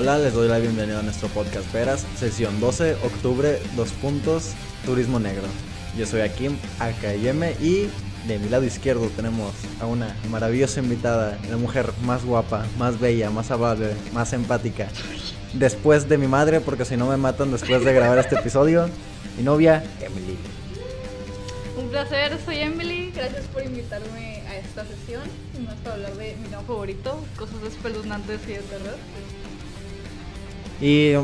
Hola, les doy la bienvenida a nuestro podcast Veras, sesión 12, octubre, dos puntos, turismo negro. Yo soy Akim Akayeme y de mi lado izquierdo tenemos a una maravillosa invitada, la mujer más guapa, más bella, más amable, más empática. Después de mi madre, porque si no me matan después de grabar este episodio, mi novia, Emily. Un placer, soy Emily. Gracias por invitarme a esta sesión. Más para hablar de mi nuevo favorito, cosas espeluznantes y de terror. Y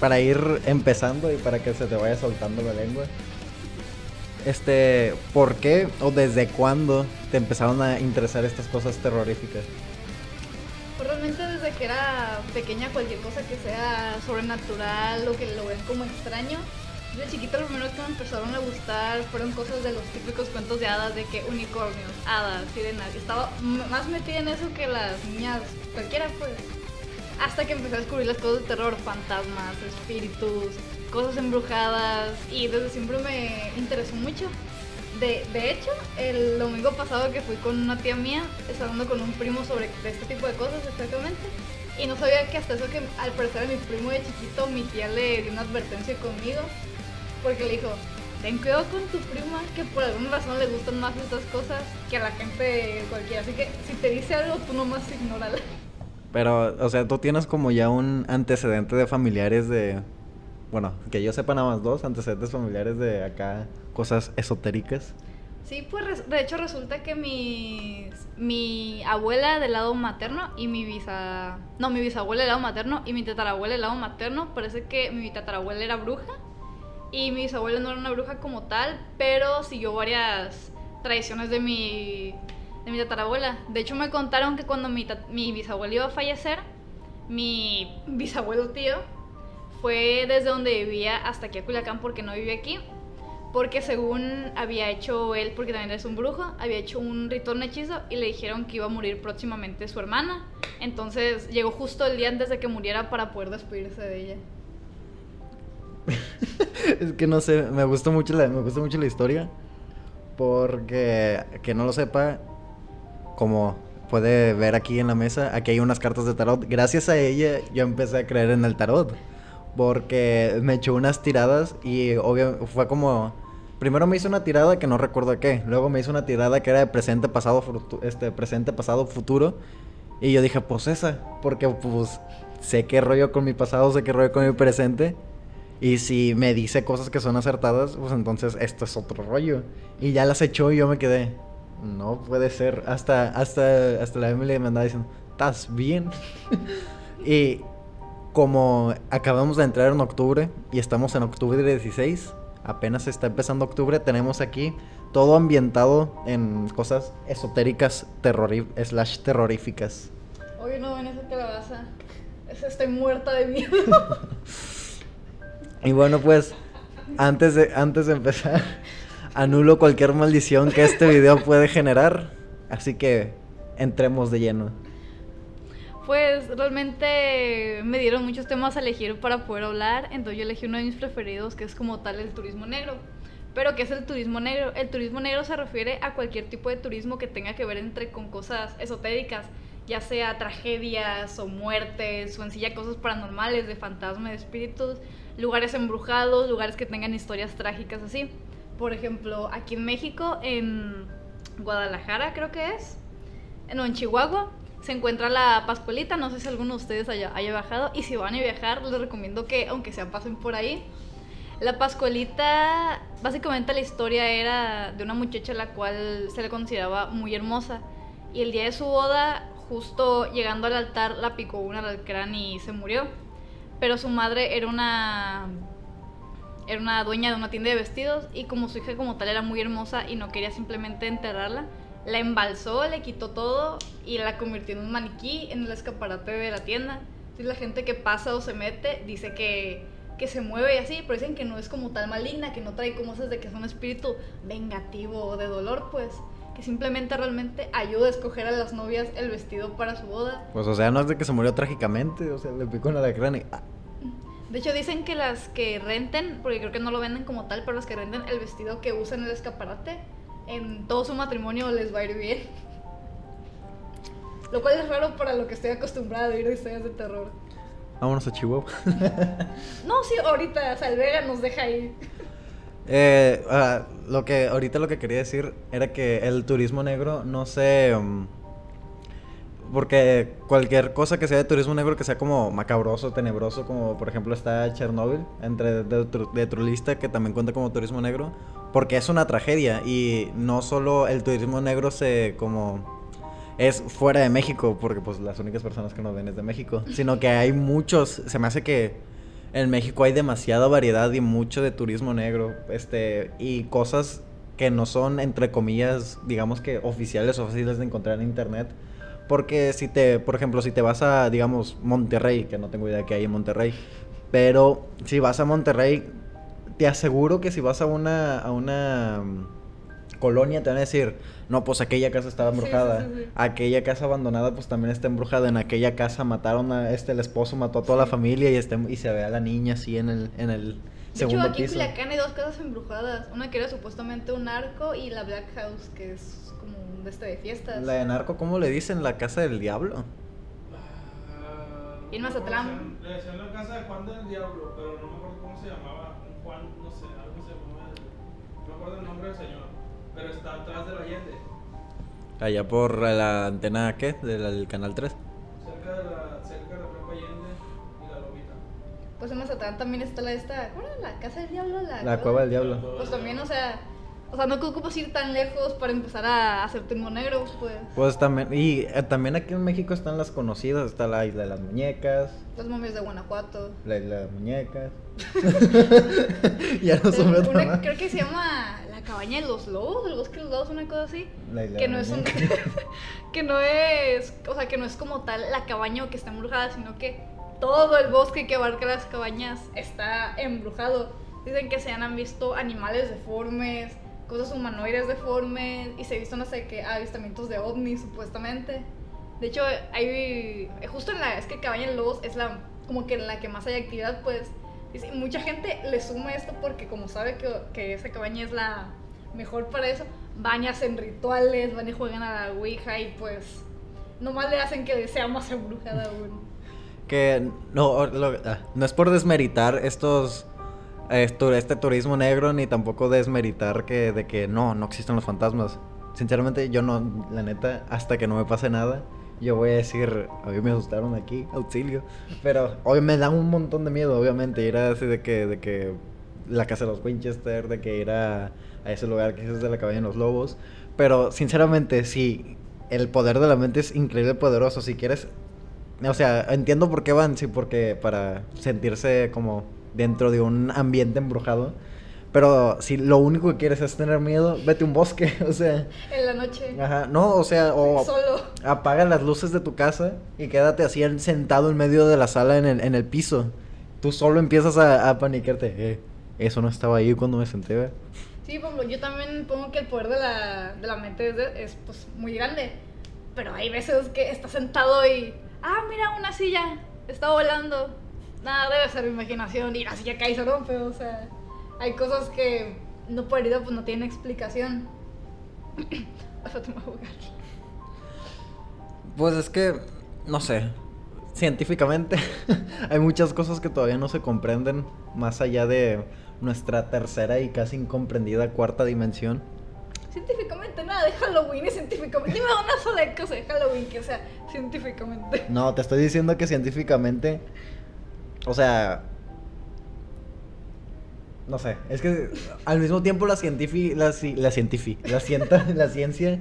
para ir empezando y para que se te vaya soltando la lengua, este, ¿por qué o desde cuándo te empezaron a interesar estas cosas terroríficas? Pues realmente desde que era pequeña, cualquier cosa que sea sobrenatural o que lo ven como extraño. De chiquita lo primero que me empezaron a gustar fueron cosas de los típicos cuentos de hadas, de que unicornios, hadas, sirenas. Estaba más metida en eso que las niñas, cualquiera pues. Hasta que empecé a descubrir las cosas de terror, fantasmas, espíritus, cosas embrujadas y desde siempre me interesó mucho. De, de hecho, el domingo pasado que fui con una tía mía, estaba hablando con un primo sobre este tipo de cosas exactamente. Y no sabía que hasta eso que al parecer a mi primo de chiquito, mi tía le dio una advertencia conmigo. Porque le dijo, ten cuidado con tu prima, que por alguna razón le gustan más estas cosas que a la gente cualquiera. Así que si te dice algo, tú nomás ignórala. Pero, o sea, tú tienes como ya un antecedente de familiares de. Bueno, que yo sepa nada más dos antecedentes familiares de acá, cosas esotéricas. Sí, pues de hecho resulta que mi, mi abuela del lado materno y mi bisa... No, mi bisabuela del lado materno y mi tatarabuela del lado materno, parece que mi tatarabuela era bruja y mi bisabuela no era una bruja como tal, pero siguió varias tradiciones de mi, de mi tatarabuela. De hecho me contaron que cuando mi, mi bisabuela iba a fallecer, mi bisabuelo tío fue desde donde vivía hasta aquí a Culiacán porque no vivía aquí porque según había hecho él, porque también es un brujo, había hecho un ritual, hechizo y le dijeron que iba a morir próximamente su hermana. Entonces llegó justo el día antes de que muriera para poder despedirse de ella. es que no sé, me gustó mucho la, me gustó mucho la historia. Porque, que no lo sepa, como puede ver aquí en la mesa, aquí hay unas cartas de tarot. Gracias a ella yo empecé a creer en el tarot. Porque me echó unas tiradas y obvio fue como... Primero me hizo una tirada que no recuerdo qué. Luego me hizo una tirada que era de presente, pasado, este, presente, pasado, futuro. Y yo dije, pues esa. Porque pues sé qué rollo con mi pasado, sé qué rollo con mi presente. Y si me dice cosas que son acertadas, pues entonces esto es otro rollo. Y ya las echó y yo me quedé. No puede ser. Hasta, hasta, hasta la Emily me andaba diciendo, ¿estás bien? y como acabamos de entrar en octubre y estamos en octubre 16, apenas está empezando octubre, tenemos aquí todo ambientado en cosas esotéricas slash terroríficas. Oye, no ven esa calabaza. Es- Estoy muerta de miedo. Y bueno, pues antes de, antes de empezar, anulo cualquier maldición que este video puede generar. Así que entremos de lleno. Pues realmente me dieron muchos temas a elegir para poder hablar, entonces yo elegí uno de mis preferidos que es como tal el turismo negro. Pero ¿qué es el turismo negro? El turismo negro se refiere a cualquier tipo de turismo que tenga que ver entre con cosas esotéricas, ya sea tragedias o muertes o en sí ya cosas paranormales, de fantasmas, de espíritus, lugares embrujados, lugares que tengan historias trágicas así. Por ejemplo, aquí en México, en Guadalajara creo que es, no, en Chihuahua se encuentra la Pascualita. No sé si alguno de ustedes haya, haya viajado. Y si van a viajar, les recomiendo que, aunque sea, pasen por ahí. La Pascualita, básicamente la historia era de una muchacha la cual se le consideraba muy hermosa. Y el día de su boda, justo llegando al altar, la picó un alacrán y se murió. Pero su madre era una era una dueña de una tienda de vestidos y como su hija como tal era muy hermosa y no quería simplemente enterrarla, la embalsó, le quitó todo y la convirtió en un maniquí en el escaparate de la tienda. Entonces la gente que pasa o se mete dice que, que se mueve y así, pero dicen que no es como tal maligna, que no trae como esas de que es un espíritu vengativo o de dolor, pues que simplemente realmente ayuda a escoger a las novias el vestido para su boda. Pues o sea, no es de que se murió trágicamente, o sea, le picó en la alacrán y... ah, De hecho dicen que las que renten, porque creo que no lo venden como tal, pero las que renten el vestido que usan en el escaparate, en todo su matrimonio les va a ir bien. Lo cual es raro para lo que estoy acostumbrado a ir de historias de terror. Vámonos a Chihuahua. No, sí, ahorita, o sea, el Vega nos deja ir. Eh, ah, lo que ahorita lo que quería decir era que el turismo negro no sé um, porque cualquier cosa que sea de turismo negro que sea como macabroso, tenebroso, como por ejemplo está Chernobyl entre de, de Trulista que también cuenta como turismo negro, porque es una tragedia y no solo el turismo negro se como es fuera de México, porque pues las únicas personas que nos ven es de México, sino que hay muchos, se me hace que en México hay demasiada variedad y mucho de turismo negro, este, y cosas que no son, entre comillas, digamos que oficiales o fáciles de encontrar en internet. Porque si te, por ejemplo, si te vas a, digamos, Monterrey, que no tengo idea que hay en Monterrey, pero si vas a Monterrey, te aseguro que si vas a una, a una mm, colonia te van a decir, no, pues aquella casa estaba sí, embrujada, sí, sí. aquella casa abandonada pues también está embrujada, en aquella casa mataron a este, el esposo mató a toda la familia y, este, y se ve a la niña así en el, en el De hecho, segundo aquí en piso. Culiacán hay dos casas embrujadas. Una que era supuestamente un arco y la Black House, que es como un de este de fiestas. La de narco, ¿cómo le dicen? La casa del diablo. Y en Mazatlán. Le decían la casa de Juan del Diablo, pero no me acuerdo cómo se llamaba. Un Juan, no sé, algo se llamaba. No me acuerdo el nombre del señor, pero está atrás del Allende, Allá por la antena, ¿qué? Del, canal 3. cerca de la, cerca de la Plaza Allende y la Lomita. Pues en Mazatlán también está la esta. ¿Cómo era la casa del diablo? La, La cueva del diablo. Pues también, o sea. O sea, no ocupas ir tan lejos para empezar a hacer negro, pues. Pues también, y eh, también aquí en México están las conocidas, está la isla de las muñecas, Las momias de Guanajuato. la isla de las muñecas. ya no se me Una- creo que se llama La cabaña de los lobos, el bosque de los lobos, una cosa así. La isla Que de no es un, que no es, o sea, que no es como tal la cabaña que está embrujada, sino que todo el bosque que abarca las cabañas está embrujado. Dicen que se han visto animales deformes, cosas humanoides deformes y se visto no sé qué avistamientos de ovnis supuestamente. De hecho, hay justo en la es que Cabaña de Lobos es la como que en la que más hay actividad, pues dice, mucha gente le suma esto porque como sabe que, que esa cabaña es la mejor para eso, van y hacen rituales, van y juegan a la Ouija y pues nomás le hacen que sea más embrujada aún. Que no, lo- ah, no es por desmeritar estos este turismo negro ni tampoco desmeritar que de que no, no existen los fantasmas. Sinceramente yo no, la neta, hasta que no me pase nada, yo voy a decir, a mí me asustaron aquí, auxilio. Pero hoy me da un montón de miedo, obviamente, ir a así de que, de que la casa de los Winchester, de que ir a, a ese lugar que es de la cabaña de los lobos. Pero sinceramente, sí, el poder de la mente es increíble poderoso. Si quieres o sea, entiendo por qué van, sí, porque para sentirse como dentro de un ambiente embrujado. Pero si lo único que quieres es tener miedo, vete a un bosque, o sea. En la noche, Ajá, no, o sea, o solo. apaga las luces de tu casa y quédate así en- sentado en medio de la sala en el, en el piso. Tú solo empiezas a, a paniquearte. Eh, eso no estaba ahí cuando me senté, ¿ve? Sí, ejemplo, yo también pongo que el poder de la, de la mente es, de- es, pues, muy grande. Pero hay veces que estás sentado y. Ah, mira, una silla. Está volando. Nada, debe ser mi imaginación. Y la silla cae y se rompe. O sea, hay cosas que no por herida pues no tienen explicación. Te voy a. Pues es que, no sé, científicamente hay muchas cosas que todavía no se comprenden más allá de nuestra tercera y casi incomprendida cuarta dimensión. Científicamente, nada de Halloween es científicamente. Dime una sola cosa de Halloween que sea científicamente. No, te estoy diciendo que científicamente, o sea, no sé, es que al mismo tiempo la científica, la, ci- la cienta- la ciencia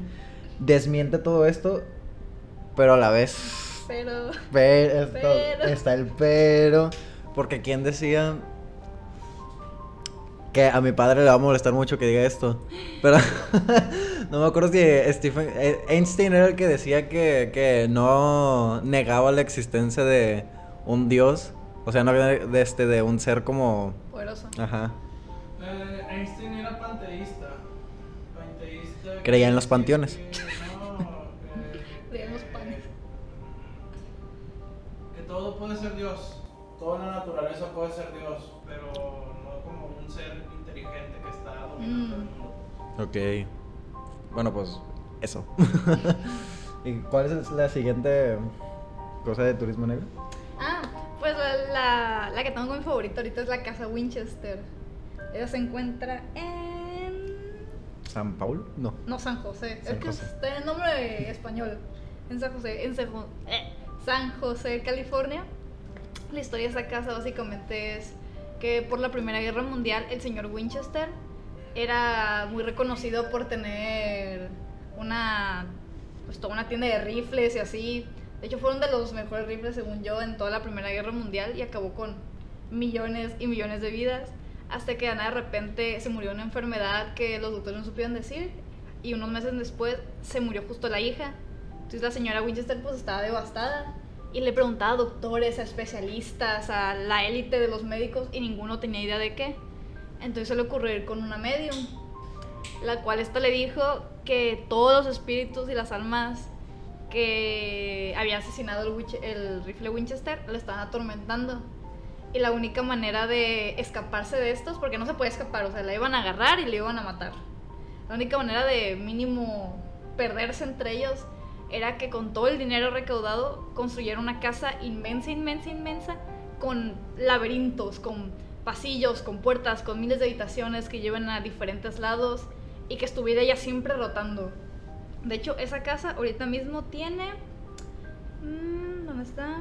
desmiente todo esto, pero a la vez Pero. Pero, esto- Pero. está el pero. Porque quien decía que a mi padre le va a molestar mucho que diga esto. Pero no me acuerdo si Stephen eh, Einstein era el que decía que, que no negaba la existencia de un dios. O sea, no de, de este de un ser como. Poderoso. Ajá. Eh, Einstein era panteísta. Panteísta. Creía en los panteones. que no, que- Leemos panes. Que todo puede ser Dios. Toda la naturaleza puede ser Dios, pero no como un ser inteligente que está dominando el Mm. mundo. Ok. Bueno, pues eso. ¿Y cuál es la siguiente cosa de turismo negro? La, que tengo como mi favorita ahorita es la casa Winchester. Ella se encuentra en. ¿San Paul? No. No, San José. San es que José. está en nombre español. En San José, en eh, San José, California. La historia de esa casa básicamente es que por la Primera Guerra Mundial el señor Winchester era muy reconocido por tener una, pues, toda una tienda de rifles y así. De hecho, fueron de los mejores rifles, según yo, en toda la Primera Guerra Mundial y acabó con millones y millones de vidas. Hasta que nada de repente se murió una enfermedad que los doctores no supieron decir. Y unos meses después se murió justo la hija. Entonces la señora Winchester pues estaba devastada. Y le preguntaba a doctores, a especialistas, a la élite de los médicos y ninguno tenía idea de qué. Entonces se le ocurrió ir con una medium, la cual esta le dijo que todos los espíritus y las almas que había asesinado el, rifle Winchester le estaban atormentando. Y la única manera de escaparse de estos, porque no se puede escapar, o sea, la iban a agarrar y le iban a matar. La única manera de mínimo perderse entre ellos era que con todo el dinero recaudado construyera una casa inmensa, inmensa, inmensa, con laberintos, con pasillos, con puertas, con miles de habitaciones que lleven a diferentes lados y que estuviera ella siempre rotando. De hecho, esa casa ahorita mismo tiene... mm, ¿Dónde está?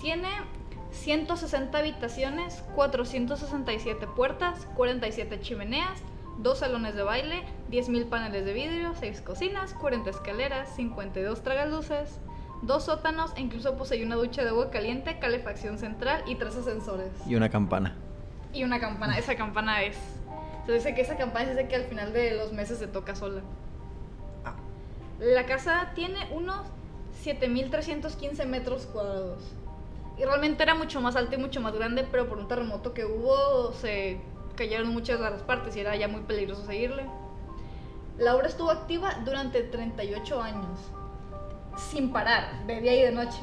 Tiene 160 habitaciones, 467 puertas, 47 chimeneas, 2 salones de baile, 10.000 paneles de vidrio, 6 cocinas, 40 escaleras, 52 tragaluces, 2 sótanos e incluso posee una ducha de agua caliente, calefacción central y 3 ascensores. Y una campana. Y una campana, esa campana es... Se dice que esa campana se dice que al final de los meses se toca sola. Ah. La casa tiene unos 7.315 metros cuadrados. Y realmente era mucho más alta y mucho más grande, pero por un terremoto que hubo se cayeron muchas de las partes y era ya muy peligroso seguirle. La obra estuvo activa durante 38 años, sin parar, de día y de noche.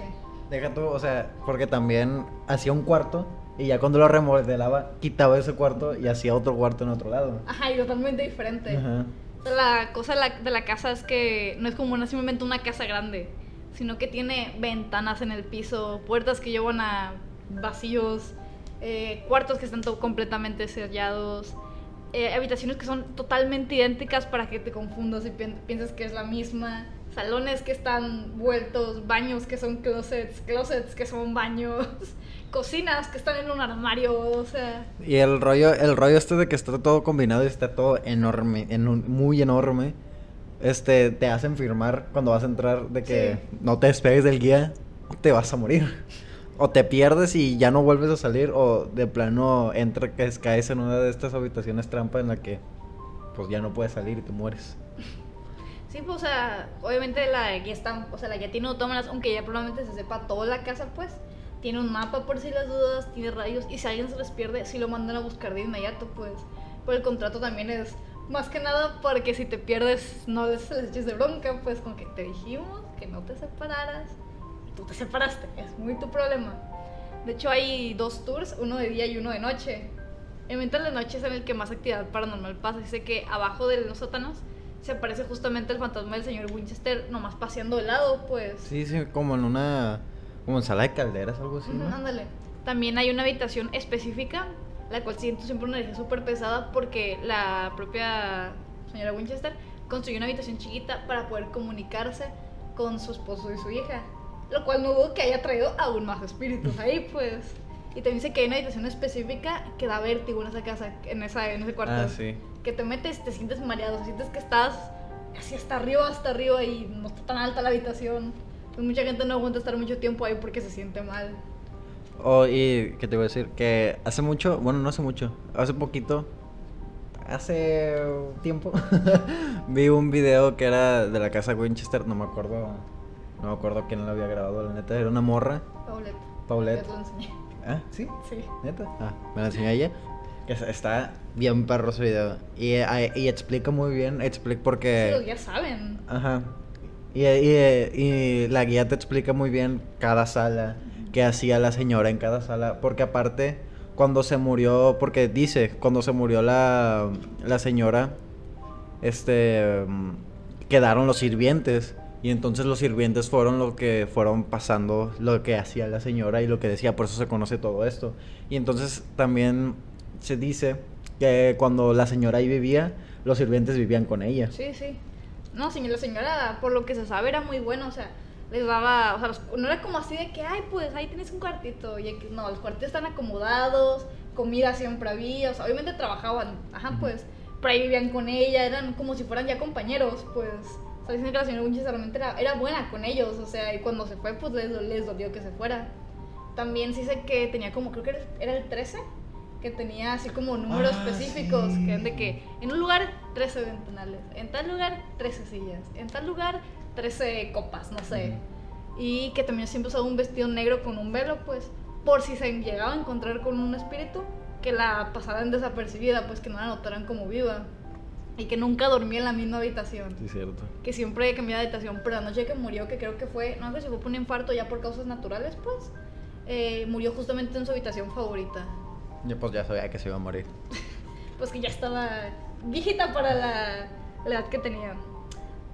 Deja tú, o sea, porque también hacía un cuarto y ya cuando lo remodelaba, quitaba ese cuarto y hacía otro cuarto en otro lado. Ajá, y totalmente diferente. Ajá. La cosa de la, de la casa es que no es como una, simplemente una casa grande, sino que tiene ventanas en el piso, puertas que llevan a vacíos, eh, cuartos que están completamente sellados, eh, habitaciones que son totalmente idénticas para que te confundas y pi- pienses que es la misma, salones que están vueltos, baños que son closets, closets que son baños, cocinas que están en un armario, o sea... Y el rollo, el rollo este de que está todo combinado y está todo enorme, en un- muy enorme. Este, te hacen firmar cuando vas a entrar de que Sí. no te despegues del guía, te vas a morir. O te pierdes y ya no vuelves a salir, o de plano entra, que caes en una de estas habitaciones trampa en la que pues ya no puedes salir y te mueres. Sí, pues, o sea, obviamente la guía está, o sea, la guía tiene autómatas, aunque ya probablemente se sepa toda la casa, pues. Tiene un mapa por si las dudas, tiene radios, y si alguien se les pierde, sí lo mandan a buscar de inmediato, pues. Pero el contrato también es más que nada porque si te pierdes, no les, les eches de bronca, pues, con que te dijimos que no te separaras, tú te separaste, es muy tu problema. De hecho, hay dos tours, uno de día y uno de noche. El momento de noche es en el que más actividad paranormal pasa. Dice que abajo de los sótanos se aparece justamente el fantasma del señor Winchester nomás paseando de lado, pues. Sí, sí, como en una, como en sala de calderas, algo así, ¿no? ándale. También hay una habitación específica, la cual siento siempre una energía súper pesada porque la propia señora Winchester construyó una habitación chiquita para poder comunicarse con su esposo y su hija. Lo cual no dudo que haya traído aún más espíritus ahí, pues. Y también dice que hay una habitación específica que da vértigo en esa casa, en, esa, en ese cuarto. Ah, sí. Que te metes, te sientes mareado, sientes que estás así hasta arriba, hasta arriba y no está tan alta la habitación. Pues mucha gente no aguanta estar mucho tiempo ahí porque se siente mal. Oh, y qué te voy a decir, que hace mucho, bueno, no hace mucho, hace poquito, hace tiempo, vi un video que era de la casa Winchester, no me acuerdo, no me acuerdo quién lo había grabado, la neta, era una morra. Paulette. Paulette. Ya te lo enseñé. Ah, ¿sí? Sí. ¿Neta? Ah, me la enseñó ella. Que es- está bien perro ese video. Y, eh, y explica muy bien, explica porque... Sí, ya saben. Ajá. Y, y- y la guía te explica muy bien cada sala, qué hacía la señora en cada sala, porque aparte, cuando se murió, porque dice, cuando se murió la, la señora, este, quedaron los sirvientes. Y entonces los sirvientes fueron lo que fueron pasando lo que hacía la señora y lo que decía, por eso se conoce todo esto. Y entonces también se dice que cuando la señora ahí vivía, los sirvientes vivían con ella. Sí, sí. No, la señora, por lo que se sabe, era muy buena, o sea, les daba, o sea, los- no era como así de que, ay, pues ahí tienes un cuartito, y no, los cuartitos están acomodados, comida siempre había, o sea, obviamente trabajaban, ajá, pues, pero ahí vivían con ella, eran como si fueran ya compañeros, pues, o sea, dicen que la señora Winchester realmente era, era buena con ellos, o sea, y cuando se fue, pues les, les dolió que se fuera. También sí sé que tenía como, creo que era, era el 13, que tenía así como números Ah, específicos, sí. que de que en un lugar 13 ventanales, en tal lugar 13 sillas, en tal lugar 13 copas, no sé. Y que también siempre usaba un vestido negro con un velo, pues, por si se llegaba a encontrar con un espíritu, que la pasaran desapercibida, pues que no la notaran como viva. Y que nunca dormía en la misma habitación. Sí, cierto. Que siempre cambiaba de habitación, pero la noche que murió, que creo que fue, no sé si fue por un infarto ya por causas naturales, pues, eh, murió justamente en su habitación favorita. Yo pues ya sabía que se iba a morir. Pues que ya estaba viejita para la, la edad que tenía.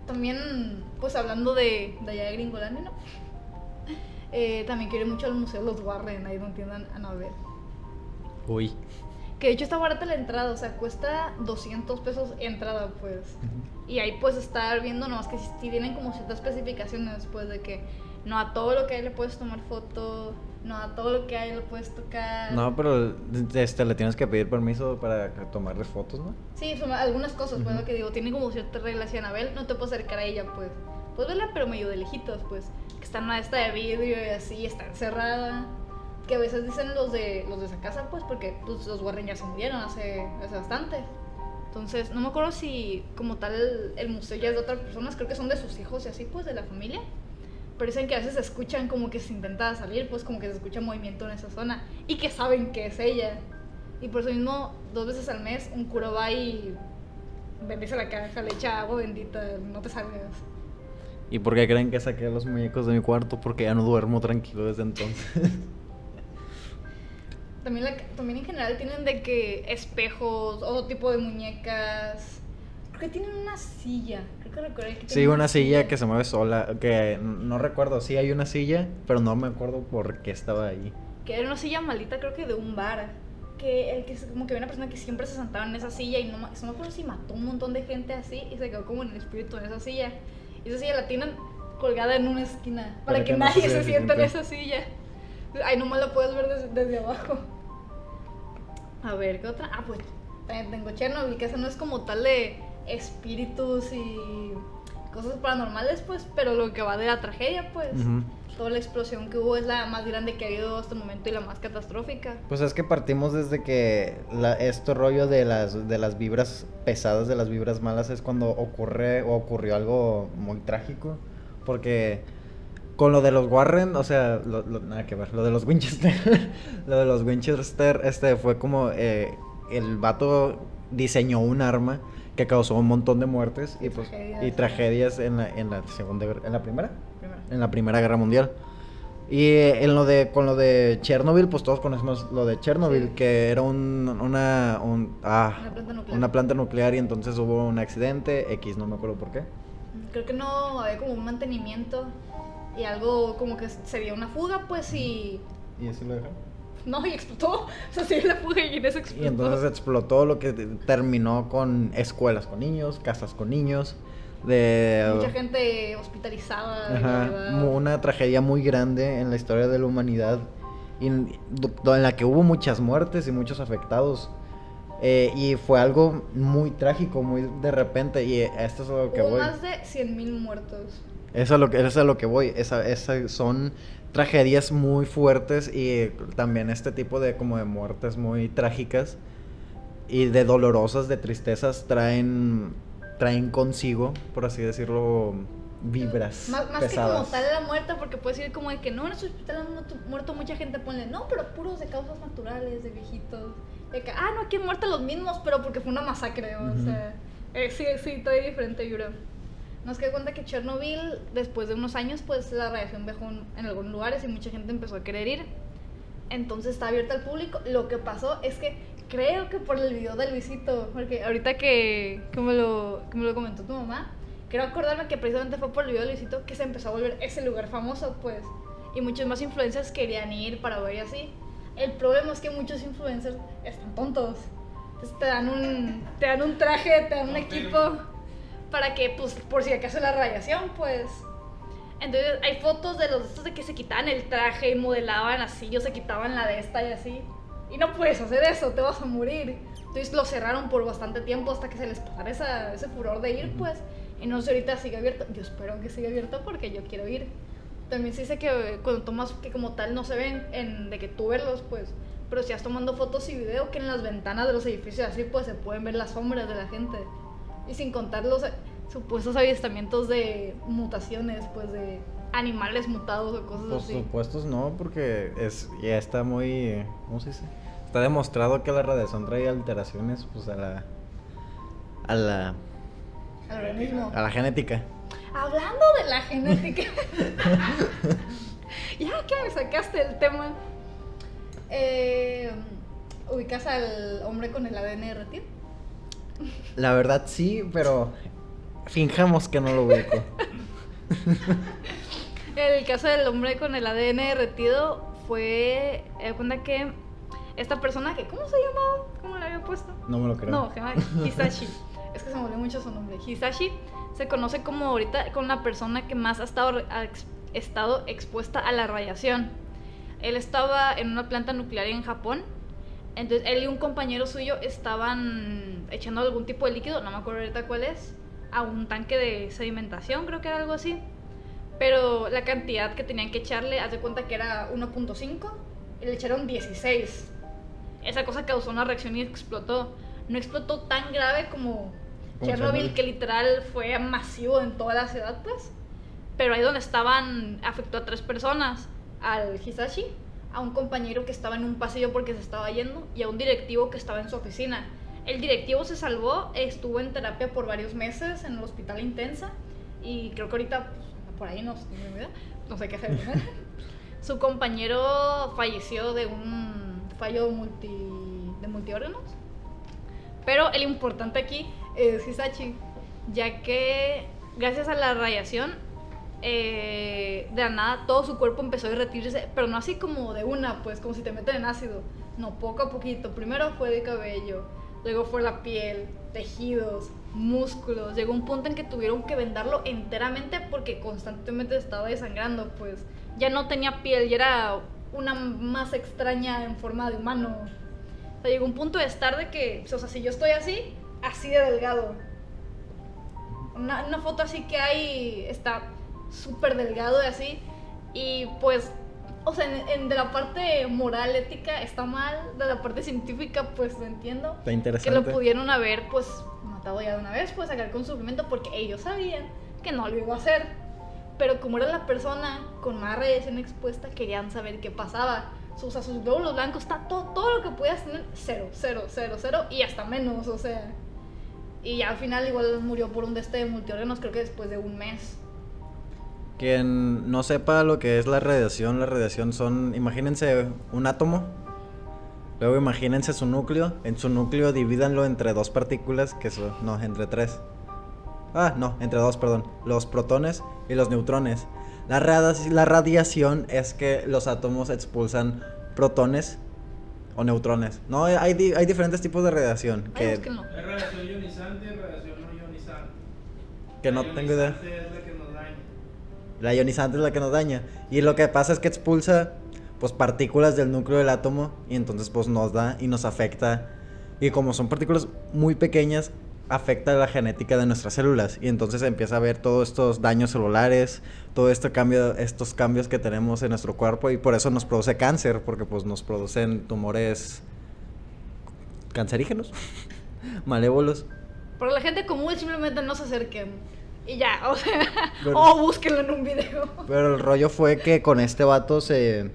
También, pues hablando de, de allá de Gringolandia, ¿no? Eh, también quiero mucho al Museo de los Warren, ahí donde tienen a Anabel. Uy. Que de hecho está barata la entrada, o sea, cuesta 200 pesos entrada, pues. Y ahí puedes estar viendo, nomás que si tienen como ciertas especificaciones, pues, de que no a todo lo que hay le puedes tomar foto, no a todo lo que hay le puedes tocar. No, pero este, le tienes que pedir permiso para tomarle fotos, ¿no? Sí, son algunas cosas, pues, lo que digo, tiene como ciertas reglas y Anabel no te puedes acercar a ella, pues. Puedes verla, pero medio de lejitos, pues. Que está en una esta de vidrio y así, está encerrada. Que a veces dicen los de los de esa casa, pues, porque pues, los Warren ya se murieron hace, hace bastante. Entonces, no me acuerdo si como tal el museo ya es de otras personas, creo que son de sus hijos y así, pues, de la familia. Pero dicen que a veces se escuchan como que se intenta salir, pues como que se escucha movimiento en esa zona y que saben que es ella. Y por eso mismo, dos veces al mes, un cura va y bendice la caja, le echa agua bendita, no te salgas. ¿Y por qué creen que saqué los muñecos de mi cuarto? Porque ya no duermo tranquilo desde entonces. También, la- también en general tienen de que espejos, otro tipo de muñecas. Creo que tienen una silla. Que recordé que sí, una silla que se mueve sola. Que no recuerdo, sí hay una silla, pero no me acuerdo por qué estaba ahí. Que era una silla maldita, creo que de un bar. Que que como que había una persona que siempre se sentaba en esa silla y no, no me acuerdo si mató un montón de gente así y se quedó como en el espíritu en esa silla. Y esa silla la tienen colgada en una esquina para, Para que, que no nadie se se sienta en esa silla. Ahí nomás la puedes ver desde, desde abajo. A ver, ¿qué otra? Ah, pues también tengo Chernobyl, que esa no es como tal de espíritus y cosas paranormales, pues, pero lo que va de la tragedia, pues. Ujú. Toda la explosión que hubo es la más grande que ha habido hasta el momento y la más catastrófica. Pues es que partimos desde que la, este rollo de las, de las vibras pesadas, de las vibras malas, es cuando ocurre o ocurrió algo muy trágico. Porque con lo de los Warren, o sea, lo- lo- nada que ver, lo de los Winchester, lo de los Winchester, este fue como eh, el vato diseñó un arma que causó un montón de muertes y pues Tragedias. y tragedias en la, en la segunda en la primera en la Primera Guerra Mundial. Y eh, en lo de con lo de Chernobyl, pues todos conocemos lo de Chernobyl, Sí. que era un, una un, ah, Una planta nuclear. una planta nuclear y entonces hubo un accidente X, no me acuerdo por qué. Creo que no había como un mantenimiento y algo como que sería una fuga, pues, y. Y así lo dejaron. No, y explotó. O sea, sería la fuga y en eso explotó. Y entonces explotó lo que te- terminó con escuelas con niños, casas con niños, de Mucha gente hospitalizada. Ajá, una tragedia muy grande en la historia de la humanidad en, la que hubo muchas muertes y muchos afectados. Eh, y fue algo muy trágico, muy de repente. Y eh, esto es a lo que Hubo voy. más de 100.000 muertos. Eso es a lo que, eso es a lo que voy. Esa, esa son tragedias muy fuertes y también este tipo de como de muertes muy trágicas y de dolorosas, de tristezas traen traen consigo, por así decirlo, vibras Más, más que como tal la muerte, porque puedes decir como de que no, en ese hospital han muerto, muerto mucha gente, ponle, no, pero puros de causas naturales, de viejitos. De que, ah, no, aquí han muerto los mismos, pero porque fue una masacre, o sea, eh, sí, sí, todo es diferente, yo creo. Nos queda cuenta que Chernobyl, después de unos años, pues la radiación bajó en, en algunos lugares y mucha gente empezó a querer ir. Entonces está abierta al público. Lo que pasó es que creo que por el video de Luisito, porque ahorita que, me, lo, me lo comentó tu mamá, quiero acordarme que precisamente fue por el video de Luisito que se empezó a volver ese lugar famoso, pues. Y muchos más influencers querían ir para ver y así. El problema es que muchos influencers están tontos. Entonces te dan un, te dan un traje, te dan un equipo para que, pues, por si acaso la radiación, pues. Entonces hay fotos de los estos de que se quitaban el traje y modelaban así, o se quitaban la de esta y así. Y no puedes hacer eso, te vas a morir. Entonces lo cerraron por bastante tiempo hasta que se les pasara esa, ese furor de ir, pues. Y no sé ahorita sigue abierto. Yo espero que siga abierto porque yo quiero ir. También se dice que cuando tomas que como tal no se ven en, de que tú verlos, pues. Pero si estás tomando fotos y video que en las ventanas de los edificios así, pues se pueden ver las sombras de la gente. Y sin contar los supuestos avistamientos de mutaciones, pues de animales mutados o cosas Por así. supuestos no, porque es ya está muy... ¿Cómo se dice? Está demostrado que la radiación trae alteraciones pues a la... A la... Al organismo. A la genética. Hablando de la genética. ya que me sacaste el tema. Eh, ¿Ubicas al hombre con el ADN derretido? La verdad sí, pero fingamos que no lo ubico. El caso del hombre con el ADN derretido fue. Me cuenta que esta persona, que ¿cómo se llamaba? ¿Cómo le había puesto? No me lo creo. No, Hisashi. es que se me olvidó mucho su nombre. Hisashi se conoce como ahorita con la persona que más ha estado, ha estado expuesta a la radiación. Él estaba en una planta nuclear en Japón. Entonces él y un compañero suyo estaban echando algún tipo de líquido, no me acuerdo ahorita cuál es, a un tanque de sedimentación, creo que era algo así. Pero la cantidad que tenían que echarle, haz de cuenta que era 1.5 y le echaron 16. Esa cosa causó una reacción y explotó. No explotó tan grave como Chernobyl. que literal fue masivo en toda la ciudad, pues. Pero ahí donde estaban, afectó a tres personas. Al Hisashi, a un compañero que estaba en un pasillo porque se estaba yendo y a un directivo que estaba en su oficina. El directivo se salvó, estuvo en terapia por varios meses en el hospital intensa y creo que ahorita pues, por ahí, no, sé, no, sé qué hacer. su compañero falleció de un fallo multi, de multiórganos. Pero el importante aquí es Hisachi, ya que gracias a la radiación, eh, de nada todo su cuerpo empezó a derretirse, pero no así como de una, pues como si te meten en ácido. No, poco a poquito. Primero fue de cabello, luego fue la piel, tejidos, músculos. Llegó un punto en que tuvieron que vendarlo enteramente porque constantemente estaba desangrando, pues ya no tenía piel, ya era una masa extraña en forma de humano. O llegó un punto de estar de que, o sea, si yo estoy así, así de delgado. Una, una foto así que hay, está súper delgado y así. Y pues, o sea, en, en- de la parte moral, ética, está mal. De la parte científica, pues lo entiendo. Está Que interesante. lo pudieron haber, pues, matado ya de una vez, pues sacar con sufrimiento, porque ellos sabían que no lo iba a hacer. Pero como era la persona con más radiación expuesta, querían saber qué pasaba. O sea, sus glóbulos blancos, está todo, todo lo que podías tener, cero, cero, cero, cero, y hasta menos, o sea. Y ya al final igual murió por un deste de multiórganos, creo que después de un mes. Quien no sepa lo que es la radiación, la radiación son, imagínense un átomo, luego imagínense su núcleo, en su núcleo divídanlo entre dos partículas, que son, no, entre tres. Ah, no, entre dos, perdón, los protones y los neutrones. La, radi- la radiación es que los átomos expulsan protones o neutrones. No, hay, di- hay diferentes tipos de radiación Ay, que. Es radiación ionizante y radiación no ionizante. que no La tengo idea. es la que nos. La ionizante es la que nos daña. Y lo que pasa es que expulsa pues partículas del núcleo del átomo y entonces pues nos da y nos afecta. Y como son partículas muy pequeñas, afecta la genética de nuestras células y entonces empieza a haber todos estos daños celulares, todo este cambio, estos cambios que tenemos en nuestro cuerpo y por eso nos produce cáncer, porque pues nos producen tumores cancerígenos, malévolos. Pero la gente común simplemente no se acerquen. Y ya, o sea, Pero- o búsquenlo en un video. Pero el rollo fue que con este vato se,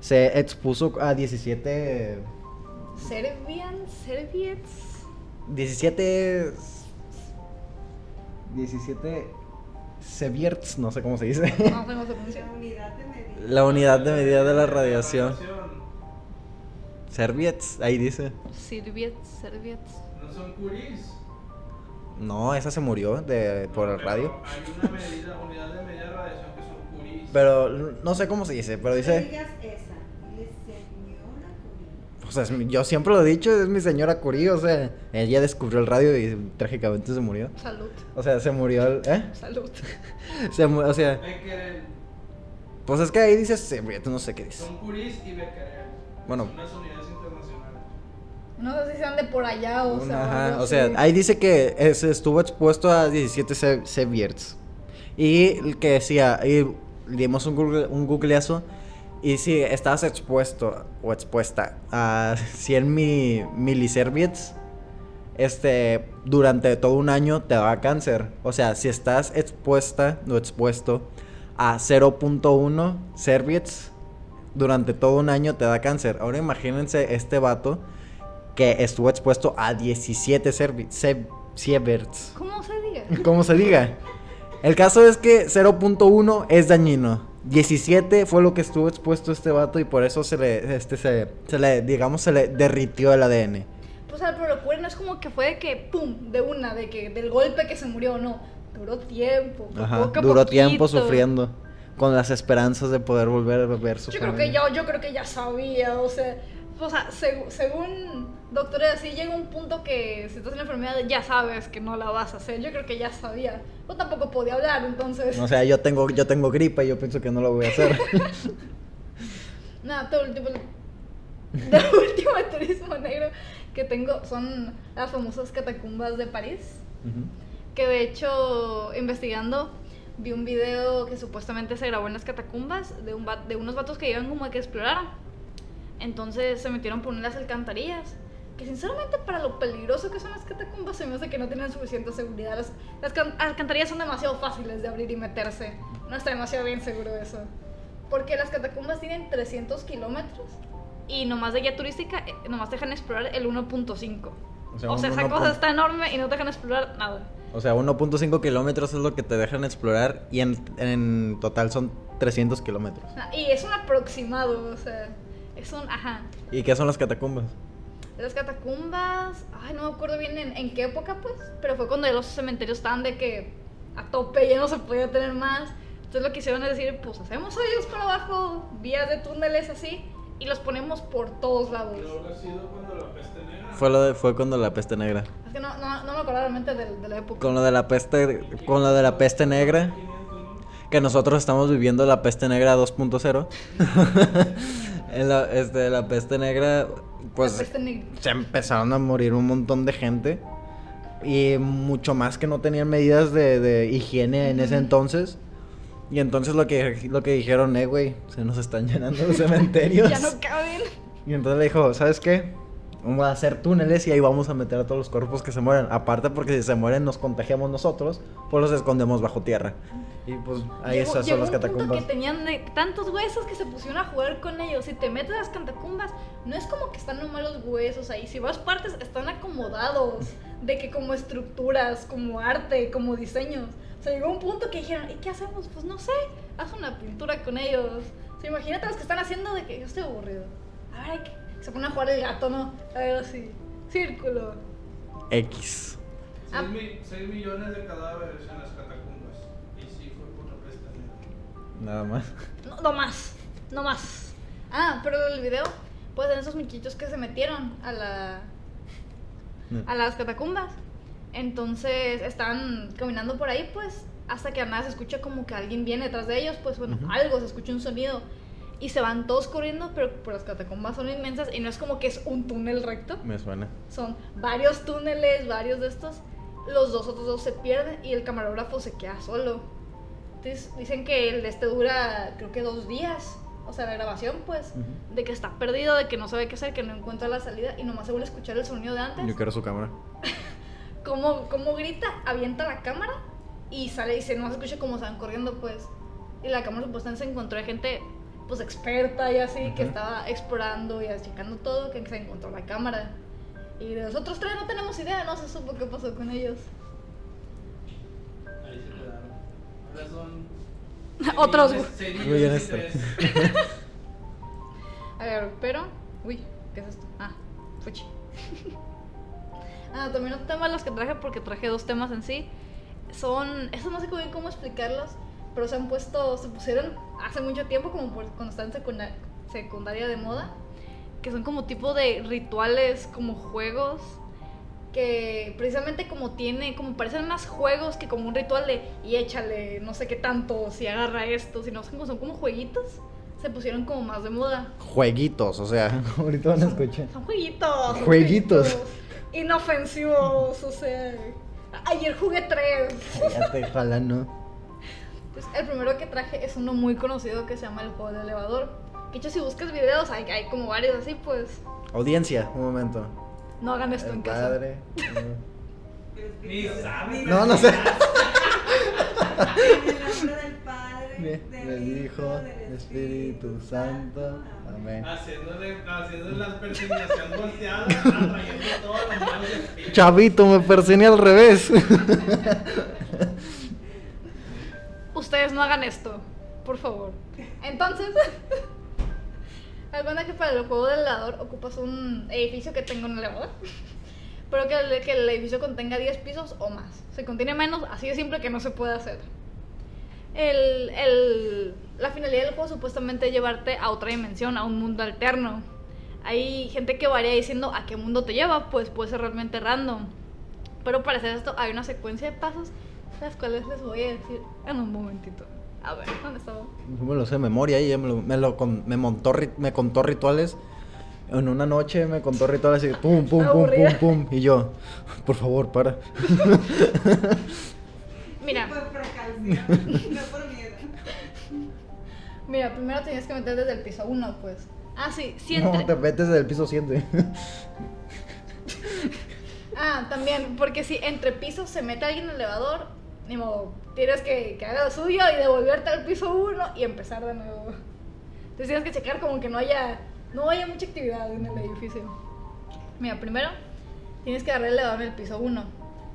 se expuso a 17. Serbian, Serviets. 17. 17. Sevierts, no sé cómo se dice. No sé cómo se pronuncia. La unidad de medida. La unidad de medida de la radiación. radiación. Serviets, ahí dice. Serviets, Serviets. No son curis. No, esa se murió de, por el radio. Hay una medida, unidad de medida de radiación que son curis. Pero no sé cómo se dice, pero No dice... digas esa, señora Curie. O sea, yo siempre lo he dicho, es mi señora Curie, o sea, ella descubrió el radio y trágicamente se murió. Salud. O sea, se murió el... ¿Eh? Salud. Se mu- o sea, Becquerel. pues es que ahí dices, sí, tú no sé qué dice. Son curis y Becquerel. Bueno. Son unas unidades internacionales. No sé si sean de por allá o sea. Ajá, o sea, ahí dice que es- estuvo expuesto a 17 se- Sevierts. Y el que decía, y dimos un, google, un googleazo, y si estabas expuesto o expuesta a 100 mi, miliserviets, este, durante todo un año te da cáncer. O sea, si estás expuesta o expuesto a 0.1 serviets durante todo un año te da cáncer. Ahora imagínense este vato que estuvo expuesto a 17 servi- se- sieverts. ¿Cómo se diga? Como se diga. El caso es que 0.1 es dañino. 17 fue lo que estuvo expuesto este vato y por eso se le, este, se, se le, digamos, se le derritió el ADN. Pues, o sea, pero no es como que fue de que, pum, de una, de que, del golpe que se murió, no. Duró tiempo. Ajá, poco duró tiempo poquito. sufriendo con las esperanzas de poder volver a ver su Yo creo que familia. ya, yo creo que ya sabía, o sea, o sea, seg- según doctores así llega un punto que si estás en la enfermedad ya sabes que no la vas a hacer. Yo creo que ya sabía. Yo tampoco podía hablar, entonces. O sea, yo tengo, yo tengo gripa y yo pienso que no lo voy a hacer. Nada, todo el último, del último turismo negro que tengo son las famosas catacumbas de París. Ujú. Que de hecho, investigando, vi un video que supuestamente se grabó en las catacumbas de, un de unos vatos que iban como a que exploraran. Entonces se metieron por unas alcantarillas. Que sinceramente para lo peligroso que son las catacumbas se me hace que no tienen suficiente seguridad. Las, las can- alcantarillas son demasiado fáciles de abrir y meterse. No está demasiado bien seguro eso. Porque las catacumbas tienen 300 kilómetros y nomás de guía turística eh, nomás dejan explorar el 1.5. O O sea, sea, un esa 1. cosa está enorme y no dejan explorar nada. O sea, 1.5 kilómetros es lo que te dejan explorar y en, en total son 300 kilómetros. Ah, Y es un aproximado, o sea, es un, ajá. ¿Y qué son las catacumbas? Las catacumbas, ay, no me acuerdo bien en, en qué época, pues, pero fue cuando los cementerios estaban de que a tope, ya no se podía tener más. Entonces lo que hicieron es decir, pues hacemos hoyos por abajo, vías de túneles así, y los ponemos por todos lados. Creo que ha sido cuando la peste negra. Fue, lo de, fue cuando la peste negra. Es que no, no, no me acuerdo realmente de, de la época. Con lo de la peste, con lo de la peste negra, 500, ¿no? que nosotros estamos viviendo la peste negra 2.0. En la, este, la peste negra, pues La peste negra. se empezaron a morir un montón de gente. Y mucho más que no tenían medidas de, de higiene en ese entonces. Y entonces lo que, lo que dijeron, eh, güey, se nos están llenando los cementerios. Ya no caben. Y entonces le dijo, ¿sabes qué? Vamos a hacer túneles y ahí vamos a meter a todos los cuerpos que se mueren. Aparte porque si se mueren nos contagiamos nosotros, pues los escondemos bajo tierra. Y pues ahí Llegó- esas llegó son las un punto catacumbas. que tenían tantos huesos que se pusieron a jugar con ellos. Si te metes a las catacumbas, no es como que están nomás los huesos ahí. Si vas partes, están acomodados. De que como estructuras, como arte, como diseños. O sea, llegó un punto que dijeron, ¿y qué hacemos? Pues no sé, haz una pintura con ellos. O sea, imagínate los que están haciendo de que yo estoy aburrido. A ver, hay que... Se ponen a jugar el gato, ¿no? A ver, así. Círculo. X. 6, Ah. millones de cadáveres en las catacumbas. Y sí fue por la peste negra. Nada más. No, no más, no más. Ah, pero el video, pues en esos muchachitos que se metieron a la a las catacumbas. Entonces están caminando por ahí, pues, hasta que a nada se escucha como que alguien viene detrás de ellos, pues bueno, Ujú. algo, se escucha un sonido. Y se van todos corriendo, pero por las catacumbas son inmensas y no es como que es un túnel recto. Me suena. Son varios túneles, varios de estos. Los dos otros dos se pierden y el camarógrafo se queda solo. Entonces dicen que el de este dura, creo que dos días. O sea, la grabación, pues, Ujú. de que está perdido, de que no sabe qué hacer, que no encuentra la salida y nomás se vuelve a escuchar el sonido de antes. Yo quiero su cámara. Como, como grita, avienta la cámara y sale y se no se escucha como se van corriendo, pues. Y la cámara supuestamente se encontró de gente, pues, experta y así, que Ujú. estaba explorando y checando todo, que se encontró la cámara. Y de los otros tres no tenemos idea, no se supo qué pasó con ellos. Ahí se quedaron. Ahora son. Otros, seis tres. A ver, pero. Uy, ¿qué es esto? Ah, fuchi. Ah, también otro tema de los que traje, porque traje dos temas en sí. Son. Eso no sé muy bien cómo explicarlos, pero se han puesto. Se pusieron hace mucho tiempo, como por- cuando están en secunda- secundaria de moda. Que son como tipo de rituales, como juegos. Que precisamente como tiene. Como parecen más juegos que como un ritual de. Y échale no sé qué tanto, si agarra esto, sino son como, son como jueguitos. Se pusieron como más de moda. Jueguitos, o sea, ahorita van a escuchar. Son jueguitos. Jueguitos. Inofensivos, o sea. Ayer jugué tres. Cállate, ojalá no. Pues el primero que traje es uno muy conocido que se llama el juego del elevador. De hecho, si buscas videos, hay, hay como varios así, pues. Audiencia, un momento. No hagan esto El en casa. padre. Sabe. No, no sé. En el nombre del Padre, Del Hijo, del Espíritu Santo. Amén. Haciéndole, haciéndole la persignación volteada, atrayendo todos los malos espíritus. Chavito, me persiné al revés. Ustedes no hagan esto, por favor. Entonces, alguna que para el juego del elevador ocupas un edificio que tenga un elevador. Pero que el, edificio contenga 10 pisos o más. Si contiene menos, así de simple que no se puede hacer. El- la finalidad del juego supuestamente es llevarte a otra dimensión, a un mundo alterno. Hay gente que varía diciendo a qué mundo te lleva, pues puede ser realmente random. Pero para hacer esto hay una secuencia de pasos, las cuales les voy a decir en un momentito. A ver, ¿dónde estaba? No me lo sé de memoria y ya me, lo, me, lo con- me montó, me contó rituales. En una noche me contó rituales y pum, pum, pum, pum, pum. Y yo, por favor, para. Mira, Por precaución, no por miedo. mira, primero tienes que meter desde el piso 1, pues. Ah, sí, sí No, te metes del piso 7. Ah, también, porque si entre pisos se mete alguien en el elevador, ni modo, tienes que, que haga lo suyo y devolverte al piso 1 y empezar de nuevo. Entonces tienes que checar como que no haya, no haya mucha actividad en el edificio. Mira, primero tienes que darle el elevador en el piso 1.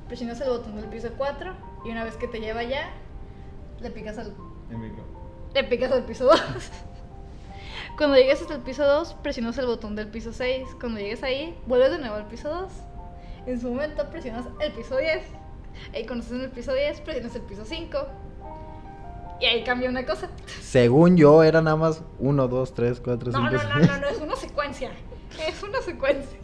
Presionas el botón del piso 4 y una vez que te lleva allá, le picas al, le picas al piso 2. Cuando llegues hasta el piso 2, presionas el botón del piso 6. Cuando llegues ahí, vuelves de nuevo al piso 2. En su momento presionas el piso 10. Cuando estás en el piso 10, presionas el piso 5. Y ahí cambia una cosa. Según yo, era nada más 1, 2, 3, 4, No, 5, no, no, no, no, es una secuencia. Es una secuencia.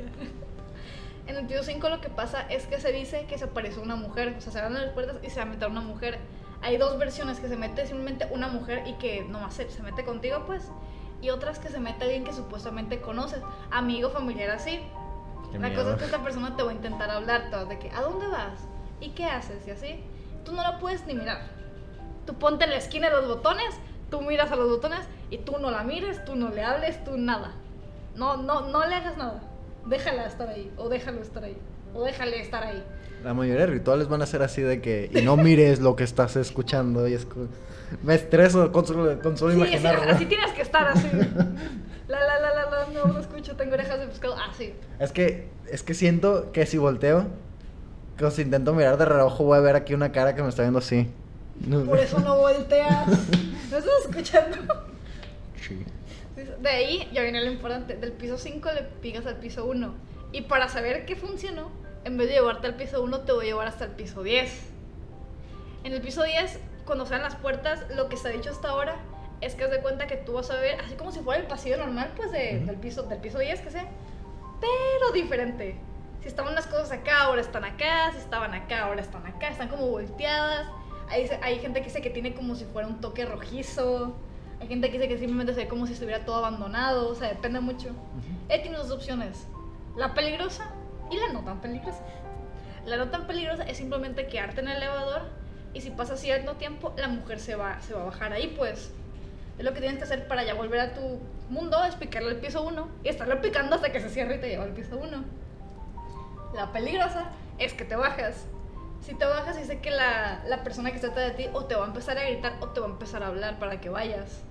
En el piso 5 lo que pasa es que se dice que se apareció una mujer. O sea, se abren las puertas y se va a meter una mujer. Hay dos versiones, que se mete simplemente una mujer y que nomás se, se mete contigo, pues. Y otras que se mete alguien que supuestamente conoces. Amigo, familiar, así. Qué la miedo. cosa es que esta persona te va a intentar hablar todo de que, ¿a dónde vas? ¿Y qué haces? Y así. Tú no la puedes ni mirar. Tú ponte en la esquina de los botones, tú miras a los botones y tú no la mires, tú no le hables, tú nada. No, no, no le hagas nada. Déjala estar ahí, o déjalo estar ahí, o déjale estar ahí. La mayoría de rituales van a ser así de que. Y no mires lo que estás escuchando. Y es Me estreso con solo, con solo Sí, imaginarlo. así tienes que estar así. La, la, la, la, la, no lo escucho, tengo orejas de pescado. Así. Es que, es que siento que si volteo, que si intento mirar de reojo, voy a ver aquí una cara que me está viendo así. No. Por eso no volteas. ¿No estás escuchando? Sí. De ahí ya viene lo importante. Del piso 5 le picas al piso 1. Y para saber que funcionó, en vez de llevarte al piso 1, te voy a llevar hasta el piso 10. En el piso 10, cuando salen las puertas, lo que se ha dicho hasta ahora es que haz de cuenta que tú vas a ver, así como si fuera el pasillo normal, pues de- Ujú. del, piso, del piso 10, que sea, pero diferente. Si estaban las cosas acá, ahora están acá, si estaban acá, ahora están acá, están como volteadas. Hay, hay gente que dice que tiene como si fuera un toque rojizo. Hay gente que dice que simplemente se ve como si estuviera todo abandonado. O sea, depende mucho. Él tiene dos opciones: la peligrosa y la no tan peligrosa. La no tan peligrosa es simplemente quedarte en el elevador y si pasa cierto tiempo, la mujer se va, se va a bajar ahí, pues. Es lo que tienes que hacer para ya volver a tu mundo, es picarle al piso 1 y estarlo picando hasta que se cierre y te lleva al piso 1. La peligrosa es que te bajas. Si te bajas, dice que la, la persona que está de ti o te va a empezar a gritar o te va a empezar a hablar para que vayas.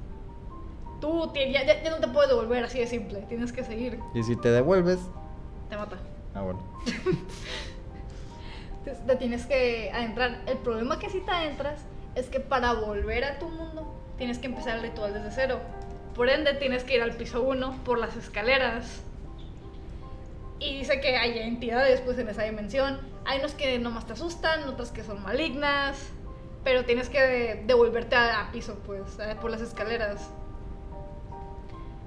Tú ya, ya- ya no te puedes devolver así de simple, tienes que seguir. Y si te devuelves. Te mata. Ah, bueno. Entonces, te tienes que adentrar. El problema que si te adentras es que para volver a tu mundo tienes que empezar el ritual desde cero. Por ende, tienes que ir al piso 1 por las escaleras. Y dice que hay entidades pues en esa dimensión. Hay unos que nomás te asustan, otras que son malignas. Pero tienes que devolverte a, a piso, pues, a- por las escaleras.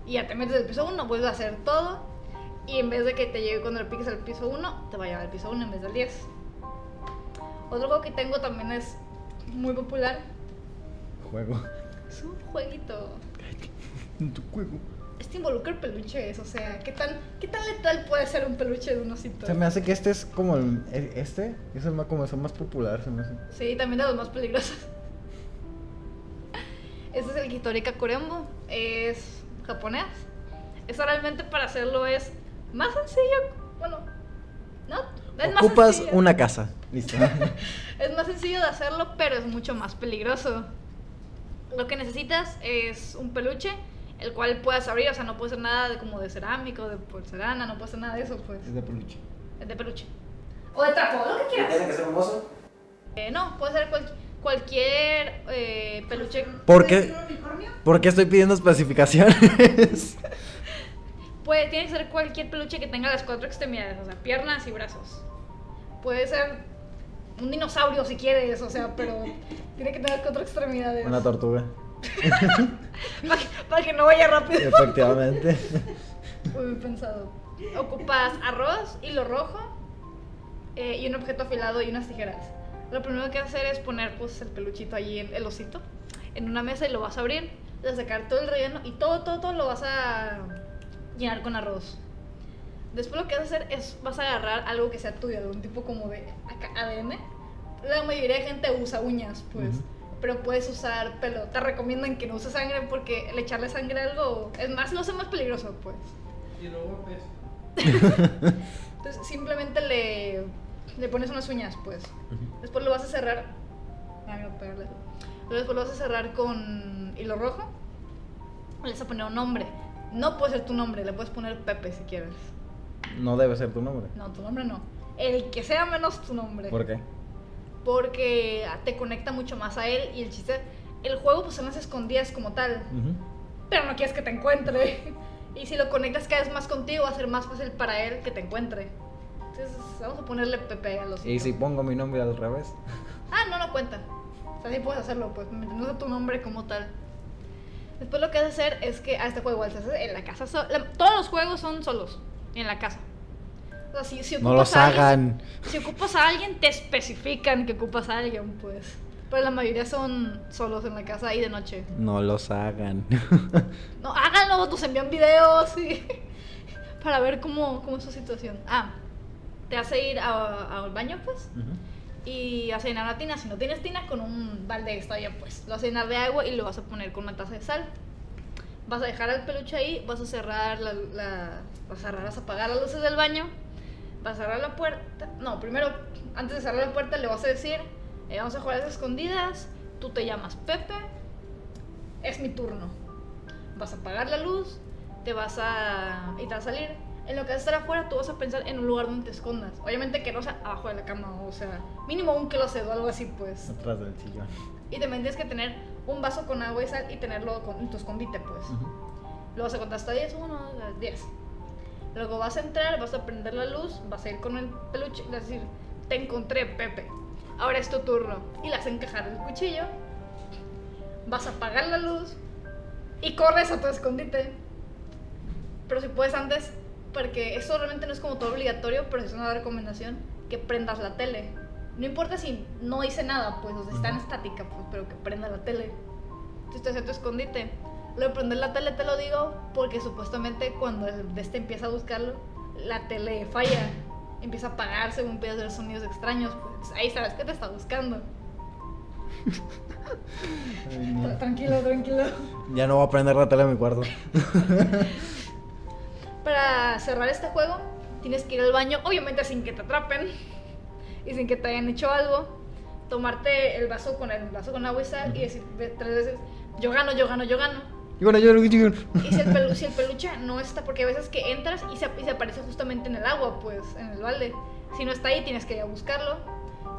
Y ya te metes del piso 1, vuelves a hacer todo. Y en vez de que te llegue cuando le piques al piso 1, te va a llevar al piso 1 en vez del 10. Otro juego que tengo también es muy popular. Juego. Es un jueguito. Tu juego. Este involucra peluches, o sea, ¿qué tan, ¿qué tan letal puede ser un peluche de un osito? Se me hace que este es como el. Este es el más, como el más popular, se me hace. Sí, también de los más peligrosos. Este es el Hitorika Kurembo. Es japonés. Eso realmente para hacerlo es más sencillo. Bueno, no. Es más Ocupas sencillo. una casa. Listo. Es más sencillo de hacerlo, pero es mucho más peligroso. Lo que necesitas es un peluche, el cual puedas abrir, o sea, no puede ser nada de como de cerámica o de porcelana, no puede ser nada de eso, pues. es de peluche. Es de peluche. O de trapo, lo que quieras. que ser hermoso? Eh, no, puede ser cual- cualquier eh, peluche. ¿Por ¿Puede qué? ¿Por qué estoy pidiendo especificaciones? Puede, tiene que ser cualquier peluche que tenga las cuatro extremidades, o sea, piernas y brazos. Puede ser un dinosaurio si quieres, o sea, pero tiene que tener cuatro extremidades. Una tortuga. para, que, para que no vaya rápido. Efectivamente. Muy bien pensado. Ocupas arroz, hilo rojo eh, y un objeto afilado y unas tijeras. Lo primero que hacer es poner pues el peluchito allí, en el osito, en una mesa y lo vas a abrir, vas a sacar todo el relleno y todo, todo, todo lo vas a llenar con arroz. Después lo que vas a hacer es, vas a agarrar algo que sea tuyo, de un tipo como de ADN. La mayoría de gente usa uñas, pues. Pero puedes usar pelo. Te recomiendan que no uses sangre porque el echarle sangre a algo es más, lo hace más peligroso, pues. Y luego apesta. Entonces simplemente le, le pones unas uñas, pues. Después lo vas a cerrar. Ay, no, pegarle. Luego Después lo vas a cerrar con hilo rojo. Le vas a poner un nombre. No puede ser tu nombre, le puedes poner Pepe si quieres. No debe ser tu nombre. No, tu nombre no. El que sea menos tu nombre. ¿Por qué? Porque te conecta mucho más a él y el chiste. El juego pues son las escondidas como tal. Pero no quieres que te encuentre. Y si lo conectas cada vez más contigo, va a ser más fácil para él que te encuentre. Entonces, vamos a ponerle Pepe a los Y si pongo mi nombre al revés. Ah, no, no cuenta. O sea, sí puedes hacerlo, pues, no sé tu nombre como tal. Después lo que vas a hacer es que a este juego igual se hace en la casa. so- la- todos los juegos son solos, en la casa. Si, No los a alguien- hagan. si ocupas a alguien, te especifican que ocupas a alguien, pues. Pero la mayoría son solos en la casa y de noche. No los hagan. No, háganlo, nos envían videos y- para ver cómo, cómo es su situación. Ah, te hace ir a- al baño, pues. Ujú. Y vas a llenar una tina. Si no tienes tina, con un balde está bien, pues. Lo vas a llenar de agua y lo vas a poner con una taza de sal. Vas a dejar el peluche ahí, vas a cerrar la, la- vas a cerrar, vas a apagar las luces del baño, vas a cerrar la puerta. No, primero, antes de cerrar la puerta, le vas a decir, eh, vamos a jugar a las escondidas, tú te llamas Pepe, es mi turno. Vas a apagar la luz, te vas a... y te vas a salir. En lo que vas a estar afuera, tú vas a pensar en un lugar donde te escondas. Obviamente que no sea abajo de la cama, o sea, mínimo un closet o algo así, pues. Atrás del sillón. Y también tienes que tener un vaso con agua y sal y tenerlo con, en tu escondite, pues. Ujú. Lo vas a contar hasta 10, 1, 10. Luego vas a entrar, vas a prender la luz, vas a ir con el peluche y vas a decir, te encontré, Pepe. Ahora es tu turno. Y le a encajar el cuchillo, vas a apagar la luz y corres a tu escondite. Pero si puedes antes, porque eso realmente no es como todo obligatorio, pero es una recomendación, que prendas la tele. No importa si no hice nada, pues, o sea, está en estática, pues, pero que prenda la tele. Tú estás en tu escondite. Lo de prender la tele te lo digo porque supuestamente cuando el de este empieza a buscarlo, la tele falla. Empieza a apagarse, empieza a hacer sonidos extraños. Pues ahí sabes que te está buscando. Ay, no. Tra- Tranquilo, tranquilo. Ya no voy a prender la tele en mi cuarto. Para cerrar este juego, tienes que ir al baño, obviamente sin que te atrapen y sin que te hayan hecho algo. Tomarte el vaso con el vaso con agua y sal y decir tres veces: Yo gano, yo gano, yo gano. Y bueno, yo lo que Y si el, pelu- si el peluche no está, porque a veces que entras y se, y se aparece justamente en el agua, pues, en el balde. Si no está ahí, tienes que ir a buscarlo,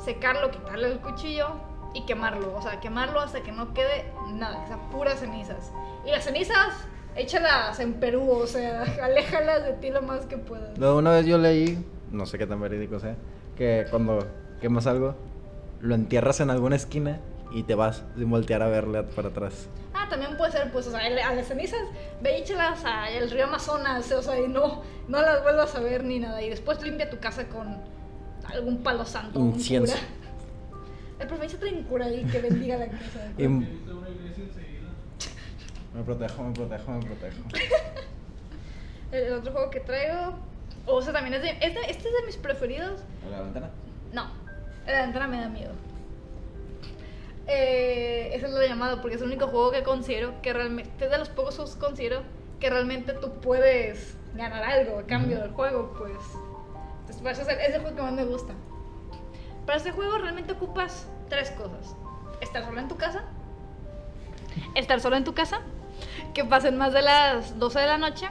secarlo, quitarle el cuchillo y quemarlo. O sea, quemarlo hasta que no quede nada, que sea puras cenizas. Y las cenizas échalas en Perú, o sea, aléjalas de ti lo más que puedas. Luego una vez yo leí, no sé qué tan verídico sea, que cuando quemas algo, lo entierras en alguna esquina y te vas sin voltear a verle para atrás. Ah, también puede ser, pues, o sea, a las cenizas, ve y échalas al río Amazonas, o sea, y no, no las vuelvas a ver ni nada. Y después limpia tu casa con algún palo santo. Incienso. El profe trae un cura ahí que bendiga la casa. Iglesia enseguida. Me protejo, me protejo, me protejo. El, otro juego que traigo, o sea, también es de, este, este es de mis preferidos. ¿A la ventana? No, la ventana me da miedo. Eh, ese es lo llamado porque es el único juego que considero que realmente, es de los pocos juegos que considero que realmente tú puedes ganar algo a cambio del juego, pues. Entonces, eso es el, es el juego que más me gusta. Para este juego realmente ocupas tres cosas. Estar solo en tu casa. Estar solo en tu casa. Que pasen más de las 12 de la noche.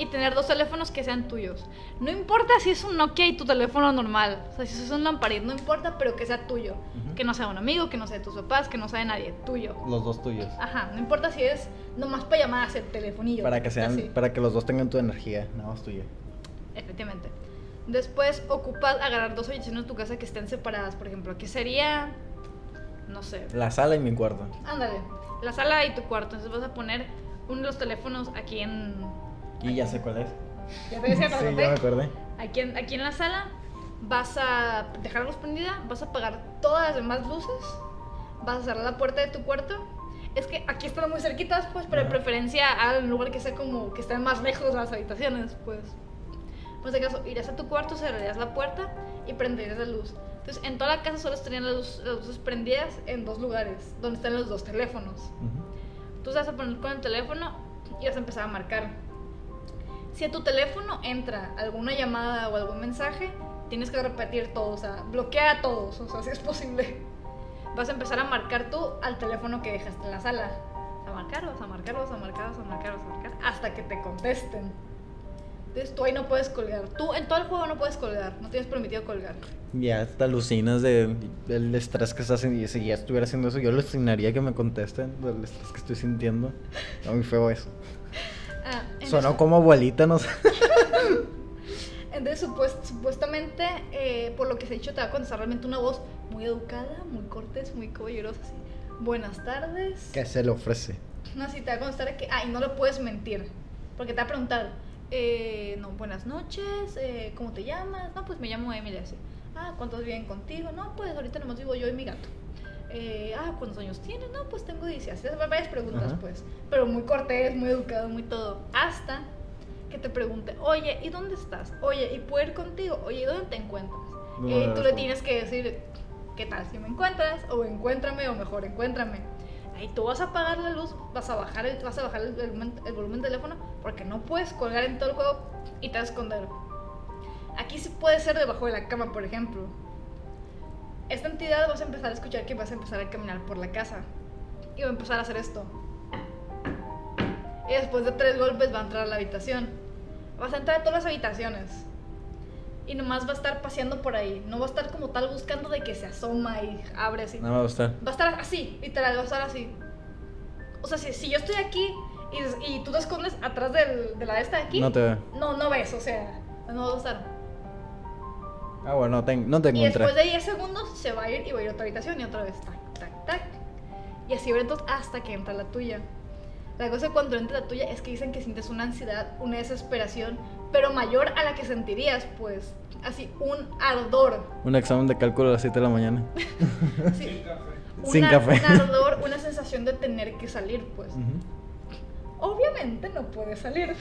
Y tener dos teléfonos que sean tuyos. No importa si es un Nokia y tu teléfono normal. O sea, si es un Lamparit, no importa, pero que sea tuyo. Que no sea un amigo, que no sea de tus papás, que no sea de nadie. Tuyo. Los dos tuyos. Ajá, no importa si es nomás para llamadas el telefonillo. Para que sean, así. para que los dos tengan tu energía, nada más tuya. Efectivamente. Después ocupas agarrar dos habitaciones en tu casa que estén separadas. Por ejemplo, aquí sería. No sé. La sala y mi cuarto. Ándale. La sala y tu cuarto. Entonces vas a poner uno de los teléfonos aquí en. Y ya sé cuál es. Ya te decía, Sí, ¿te ya me acordé? Aquí en, aquí en la sala vas a dejar la luz prendida, vas a apagar todas las demás luces, vas a cerrar la puerta de tu cuarto. Es que aquí están muy cerquitas, pues, pero de preferencia al lugar que sea como que estén más lejos las habitaciones, pues. Por si acaso, irás a tu cuarto, cerrarías la puerta y prenderías la luz. Entonces, en toda la casa solo estarían las, luz- las luces prendidas en dos lugares, donde están los dos teléfonos. Ujú. Tú te vas a poner con el teléfono y vas a empezar a marcar. Si a tu teléfono entra alguna llamada o algún mensaje, tienes que repetir todo, o sea, bloquea a todos, o sea, si es posible. Vas a empezar a marcar tú al teléfono que dejaste en la sala. Vas a marcar, vas a marcar, vas a marcar, vas a marcar, vas a marcar, hasta que te contesten. Entonces tú ahí no puedes colgar. Tú en todo el juego no puedes colgar, no tienes permitido colgar. Ya te alucinas de, del estrés que estás sintiendo. Si ya estuviera haciendo eso, yo alucinaría que me contesten del estrés que estoy sintiendo. Está muy feo eso. Ah, Sonó eso- como abuelita, no sé. Entonces, supues- supuestamente, eh, por lo que se ha dicho, te va a contestar realmente una voz muy educada, muy cortés, muy caballerosa, así. Buenas tardes. ¿Qué se le ofrece? No, sí, te va a contestar que, ah, y no le puedes mentir, porque te va a preguntar, eh, no, buenas noches, eh, ¿cómo te llamas? No, pues me llamo Emily, así. Ah, ¿cuántos viven contigo? No, pues ahorita nomás vivo yo y mi gato. Eh, ah, ¿cuántos años tienes? No, pues tengo 10. Así, varias preguntas, Ajá. pues. Pero muy cortés, muy educado, muy todo. Hasta que te pregunte, oye, ¿y dónde estás? Oye, ¿y puedo ir contigo? Oye, ¿y dónde te encuentras? No, y tú no, le no. tienes que decir, ¿qué tal si me encuentras? O encuéntrame, o mejor, encuéntrame. Ahí tú vas a apagar la luz, vas a bajar el, vas a bajar el, volumen, el volumen del teléfono, porque no puedes colgar en todo el juego y te vas a esconder. Aquí sí puede ser debajo de la cama, por ejemplo. Esta entidad vas a empezar a escuchar que vas a empezar a caminar por la casa. Y va a empezar a hacer esto. Y después de tres golpes va a entrar a la habitación. Vas a entrar a todas las habitaciones. Y nomás va a estar paseando por ahí. No va a estar como tal buscando de que se asoma y abre así. No me gusta. Va a estar así, literal, va a estar así. O sea, si, si yo estoy aquí y, y tú te escondes atrás del- de la esta de aquí, No te veo. no, no ves, o sea, no va a estar. Ah, bueno, no te, no te Y encontré. después de 10 segundos se va a ir y va a ir a otra habitación y otra vez, tac, tac, tac. Y así entonces hasta que entra la tuya. La cosa cuando entra la tuya es que dicen que sientes una ansiedad, una desesperación, pero mayor a la que sentirías, pues, así, un ardor. Un examen de cálculo a las 7 de la mañana. Sí, Sin café. Sin una- café. Un ardor, una sensación de tener que salir, pues. Ujú, Obviamente no puedes salir,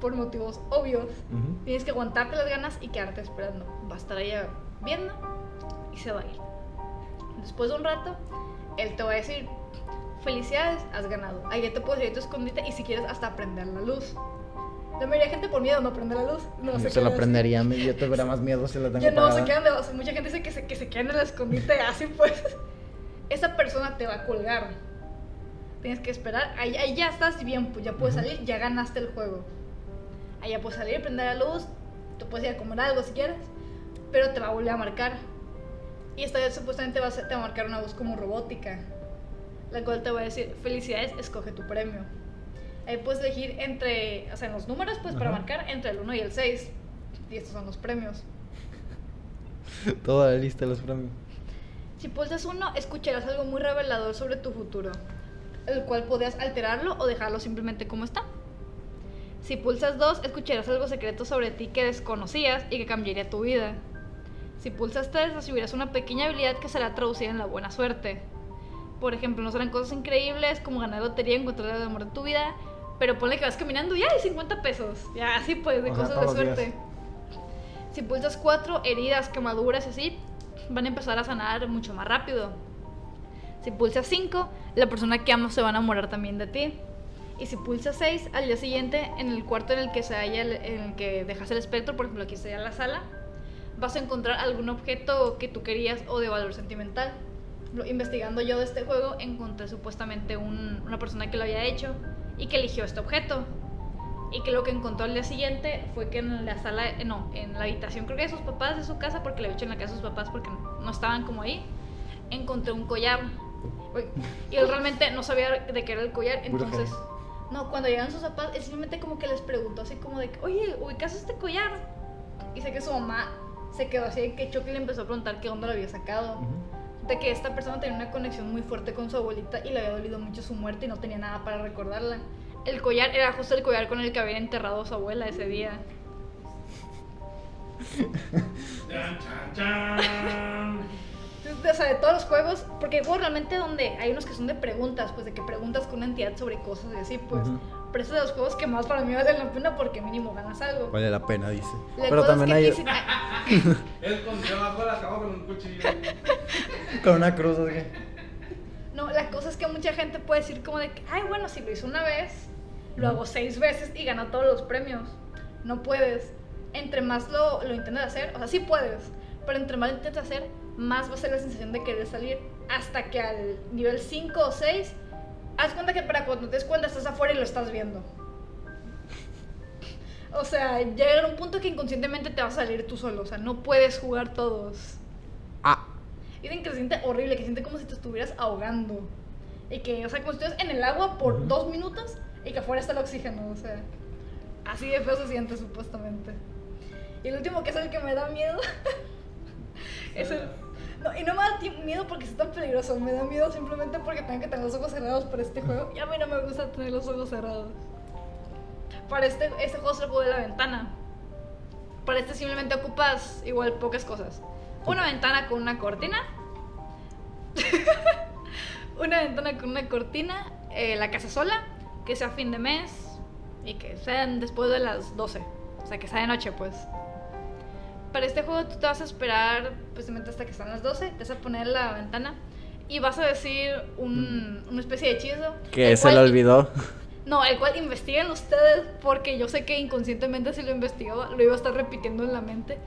por motivos obvios. ujú. Tienes que aguantarte las ganas y quedarte esperando. Va a estar ella viendo y se va a ir. Después de un rato, él te va a decir, felicidades, has ganado. Ahí ya te puedes ir a tu escondite y si quieres hasta prender la luz. La mayoría de gente por miedo no prende la luz. No Yo se se la prendería, yo te verá más miedo si la tengo no, se quedan de o sea, Mucha gente dice que se, que se quedan en el escondite así pues. Esa persona te va a colgar. Tienes que esperar. Ahí, ahí ya estás bien, pues ya puedes Ujú. salir, ya ganaste el juego. Ya puedes salir, prender la luz, tú puedes ir a comer algo si quieres, pero te va a volver a marcar. Y esta vez supuestamente va a ser- te va a marcar una voz como robótica, la cual te va a decir, felicidades, escoge tu premio. Ahí puedes elegir entre, o sea, en los números, pues para Ajá. marcar entre el 1 y el 6. Y estos son los premios. Toda la lista de los premios. Si pulsas uno, escucharás algo muy revelador sobre tu futuro, el cual podrías alterarlo o dejarlo simplemente como está. Si pulsas dos, escucharás algo secreto sobre ti que desconocías y que cambiaría tu vida. Si pulsas tres, recibirás una pequeña habilidad que será traducida en la buena suerte. Por ejemplo, no serán cosas increíbles como ganar lotería, encontrar el amor de tu vida, pero ponle que vas caminando y hay 50 pesos. Ya, así pues, de O sea, cosas de días. suerte. Si pulsas 4, heridas, quemaduras y así, van a empezar a sanar mucho más rápido. Si pulsas 5, la persona que amas se va a enamorar también de ti. Y si pulsas 6, al día siguiente, en el cuarto en el que se halla, el- en el que dejas el espectro, por ejemplo, aquí sería la sala, vas a encontrar algún objeto que tú querías o de valor sentimental. Investigando yo de este juego, encontré supuestamente un- una persona que lo había hecho y que eligió este objeto. Y que lo que encontró al día siguiente fue que en la sala, eh, no, en la habitación, creo que de sus papás, de su casa, porque le había hecho en la casa de sus papás porque no, estaban como ahí, encontré un collar. Y él realmente no sabía de qué era el collar, entonces... No, cuando llegan sus papás, él simplemente como que les preguntó así como de, que, oye, ¿ubicas este collar? Y sé que su mamá se quedó así de que Chucky le empezó a preguntar qué onda lo había sacado. De que esta persona tenía una conexión muy fuerte con su abuelita y le había dolido mucho su muerte y no tenía nada para recordarla. El collar era justo el collar con el que había enterrado a su abuela ese día. O sea, de todos los juegos, porque hay juegos realmente donde hay unos que son de preguntas, pues de que preguntas con una entidad sobre cosas y así, pues. Ujú. Pero es de los juegos que más para mí valen la pena porque mínimo ganas algo. Vale la pena, dice. La Pero también que hay Él de la cama con un cuchillo. con una cruz así. No, la cosa es que mucha gente puede decir como de que, ay, bueno, si lo hizo una vez, lo hago seis veces y gano todos los premios. No puedes. Entre más lo, lo intentes hacer, o sea, sí puedes, pero entre más lo intentes hacer, más va a ser la sensación de querer salir. Hasta que al nivel 5 o 6, haz cuenta que para cuando te des cuenta estás afuera y lo estás viendo. O sea, llega a un punto que inconscientemente te va a salir tú solo. O sea, no puedes jugar todos. Ah. Dicen que se siente horrible, que siente como si te estuvieras ahogando. Y que, o sea, como si estuvieras en el agua por Ujú. dos minutos y que afuera está el oxígeno, o sea. Así de feo se siente, supuestamente. Y el último, que es el que me da miedo, es el... No, y no me da miedo porque es tan peligroso, me da miedo simplemente porque tengo que tener los ojos cerrados para este juego. Y a mí no me gusta tener los ojos cerrados. Para este, este juego se lo juego de la ventana. Para este simplemente ocupas igual pocas cosas. Una ventana con una cortina. una ventana con una cortina. eh, la casa sola. Que sea fin de mes. Y que sean después de las 12. O sea, que sea de noche, pues. Para este juego tú te vas a esperar precisamente hasta que están las 12. Te vas a poner la ventana. Y vas a decir un, una especie de hechizo. Que se le olvidó. no, el cual investiguen ustedes, porque yo sé que inconscientemente si lo investigaba, lo iba a estar repitiendo en la mente.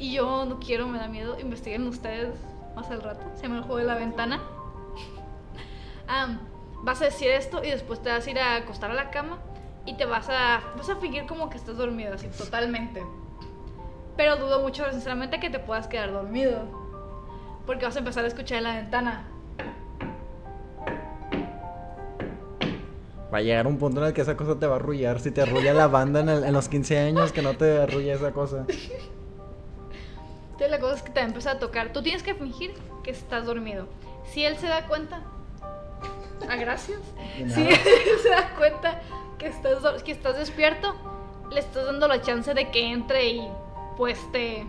Y yo no quiero, me da miedo. Investiguen ustedes más al rato. Se llama el juego de la ventana. Am, vas a decir esto y después te vas a ir a acostar a la cama y te vas a, vas a fingir como que estás dormido, así totalmente. Pero dudo mucho, sinceramente, que te puedas quedar dormido. Porque vas a empezar a escuchar en la ventana. Va a llegar un punto en el que esa cosa te va a arrullar. Si te arrulla la banda en, el- en los 15 años, que no te arrulla esa cosa. Entonces la cosa es que te va a empezar a tocar. Tú tienes que fingir que estás dormido. Si él se da cuenta, ah, gracias. Si él se da cuenta que estás, que estás despierto, le estás dando la chance de que entre y pues te,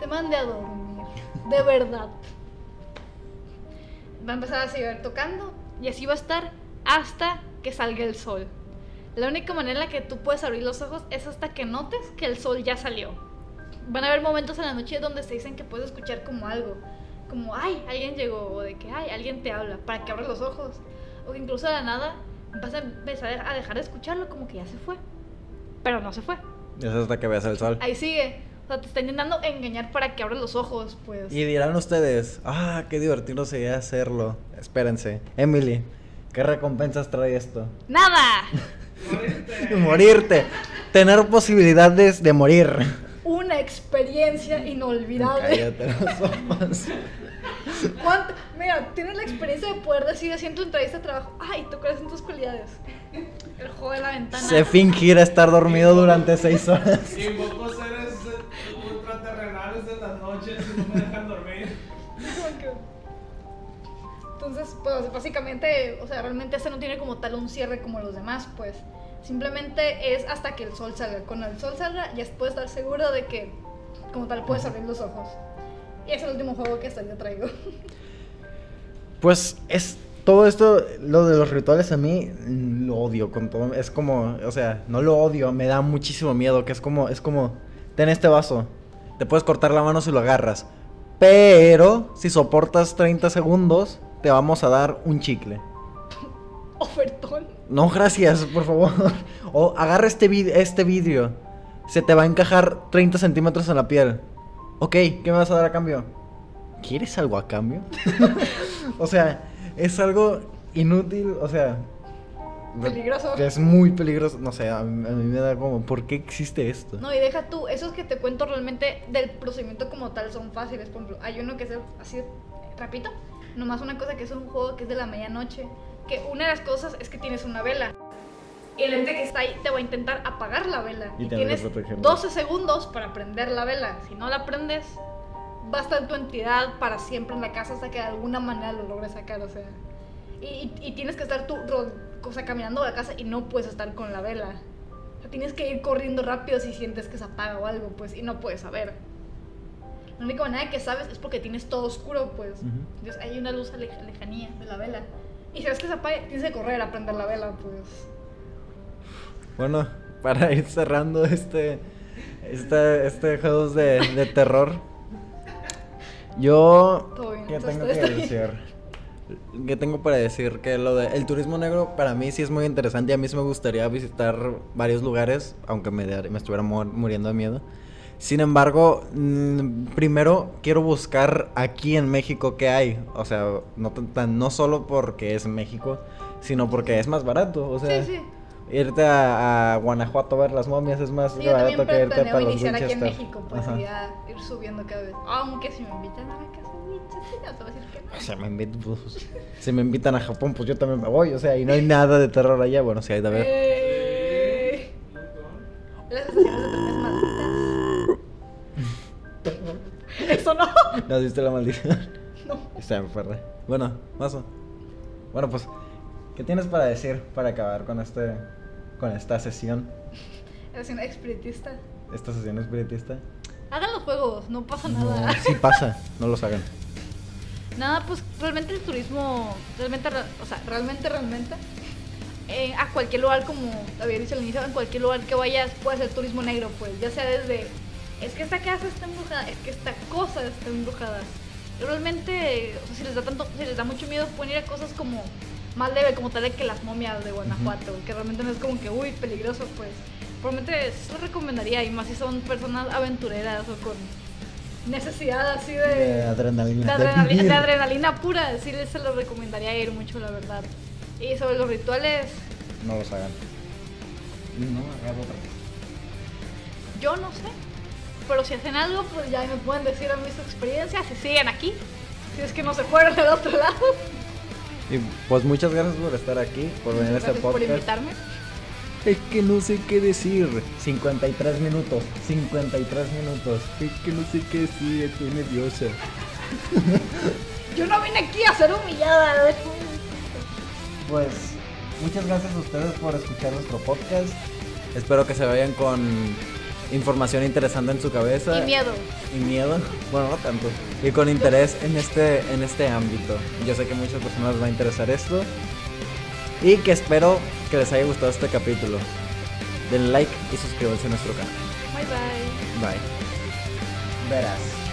te mande a dormir. De verdad. Va a empezar a seguir tocando y así va a estar hasta que salga el sol. La única manera en la que tú puedes abrir los ojos es hasta que notes que el sol ya salió. Van a haber momentos en la noche donde se dicen que puedes escuchar como algo, como ay, alguien llegó, o de que ay, alguien te habla, para que abras los ojos. O que incluso de la nada vas a empezar a dejar de escucharlo como que ya se fue. Pero no se fue. Es hasta que veas el sol. Ahí sigue. O sea, te está intentando engañar para que abras los ojos, pues. Y dirán ustedes, ah, qué divertido sería hacerlo. Espérense. Emily, ¿qué recompensas trae esto? ¡Nada! Morirte. Morirte. Tener posibilidades de morir. Una experiencia inolvidable. Cállate los ojos. Mira, tienes la experiencia de poder decir tu entrevista de trabajo, ay, ¿tú cuáles son tus cualidades? El juego de la ventana. Sé fingir estar dormido durante seis horas. Invoco seres ultraterrenales en las noches y no me dejan dormir. Entonces, pues básicamente, o sea, realmente este no tiene como tal un cierre como los demás, pues. Simplemente es hasta que el sol salga. Cuando el sol salga, ya puedes estar seguro de que, como tal, puedes abrir los ojos. Y es el último juego que hasta yo traigo. Pues es todo esto, lo de los rituales a mí mm, lo odio con todo. Es como, o sea, no lo odio, me da muchísimo miedo. Que es como, es como, ten este vaso, te puedes cortar la mano si lo agarras. Pero si soportas 30 segundos, te vamos a dar un chicle. Ofertón. No, gracias, por favor. O agarra este, vid- este vidrio. Se te va a encajar 30 centímetros en la piel. Ok, ¿qué me vas a dar a cambio? ¿Quieres algo a cambio? o sea, es algo inútil, o sea... Peligroso. Es muy peligroso. No sé, a mí, a mí me da como, ¿por qué existe esto? No, y deja tú, esos que te cuento realmente del procedimiento como tal son fáciles. Por ejemplo, hay uno que es el- así, rapidito. Nomás una cosa que es un juego que es de la medianoche. Que una de las cosas es que tienes una vela. Y el ente que está ahí te va a intentar apagar la vela. Y Y, tienes protegerla. 12 segundos para prender la vela. Si no la prendes, va a estar tu entidad para siempre en la casa hasta que de alguna manera lo logres sacar. O sea, y, y- y tienes que estar tú o sea, caminando a la casa y no puedes estar con la vela. O sea, tienes que ir corriendo rápido si sientes que se apaga o algo, pues, y no puedes saber. La única manera que sabes es porque tienes todo oscuro, pues. Entonces hay una luz a lej- lejanía de la vela. Y si ves que se apaga, tienes que correr a prender la vela, pues. Bueno, para ir cerrando este, este, este juegos de, de terror, yo, ¿qué tengo que decir? ¿Qué tengo para decir? Que lo de el turismo negro para mí sí es muy interesante y a mí sí me gustaría visitar varios lugares, aunque me, estuviera mu- muriendo de miedo. Sin embargo, primero quiero buscar aquí en México qué hay. O sea, no, tan- tan- no solo porque es México, sino porque es más barato. O sea, sí, sí. Irte a, a Guanajuato a ver las momias es más Sí, barato que irte para los iniciar aquí en. México, pues, Ajá. y ya ir subiendo cada vez. Aunque si me invitan a la casa ya te voy a decir que no. O sea, me invitan, pues, si me invitan a Japón, pues yo también me voy. O sea, y no hay nada de terror allá. Bueno, sí hay de ver. Eh, Las estaciones de malditas. Eso no. ¿No has visto la maldición? No. Está en perra. Bueno, mazo. Bueno, pues, ¿qué tienes para decir para acabar con este, con esta sesión? Eres una espiritista. Esta sesión espiritista. Hagan los juegos, no pasa No, nada. sí pasa, no los hagan. Nada, pues realmente el turismo, realmente, re- o sea, realmente, realmente, eh, a cualquier lugar, como había dicho al inicio, en cualquier lugar que vayas puede ser turismo negro, pues, ya sea desde, es que esta casa está embrujada, es que esta cosa está embrujada. Realmente, o sea, si les da tanto, si les da mucho miedo, pueden ir a cosas como más leve, como tal de que las momias de Guanajuato, que realmente no es como que, uy, peligroso, pues. Probablemente lo recomendaría, y más si son personas aventureras o con necesidad así De adrenalina. de de adrenalina, de adrenalina pura, sí les se lo recomendaría ir mucho, la verdad. Y sobre los rituales, No los hagan. No, hagan otra cosa. yo no sé. Pero si hacen algo, pues ya me pueden decir a mí su experiencia, si siguen aquí. Si es que no se fueron del otro lado. Y pues muchas gracias por estar aquí, por venir a este Gracias por podcast. invitarme. Es que no sé qué decir. 53 minutos. 53 minutos. Es que no sé qué decir. Estoy nerviosa. Yo no vine aquí a ser humillada. ¿eh? Pues muchas gracias a ustedes por escuchar nuestro podcast. Espero que se vayan con información interesante en su cabeza. Y miedo. Y miedo. Bueno, no tanto. Y con interés en este, en este ámbito. Yo sé que a muchas personas les va a interesar esto. Y que espero que les haya gustado este capítulo. Denle like y suscríbanse a nuestro canal. Bye bye. Bye. Verás.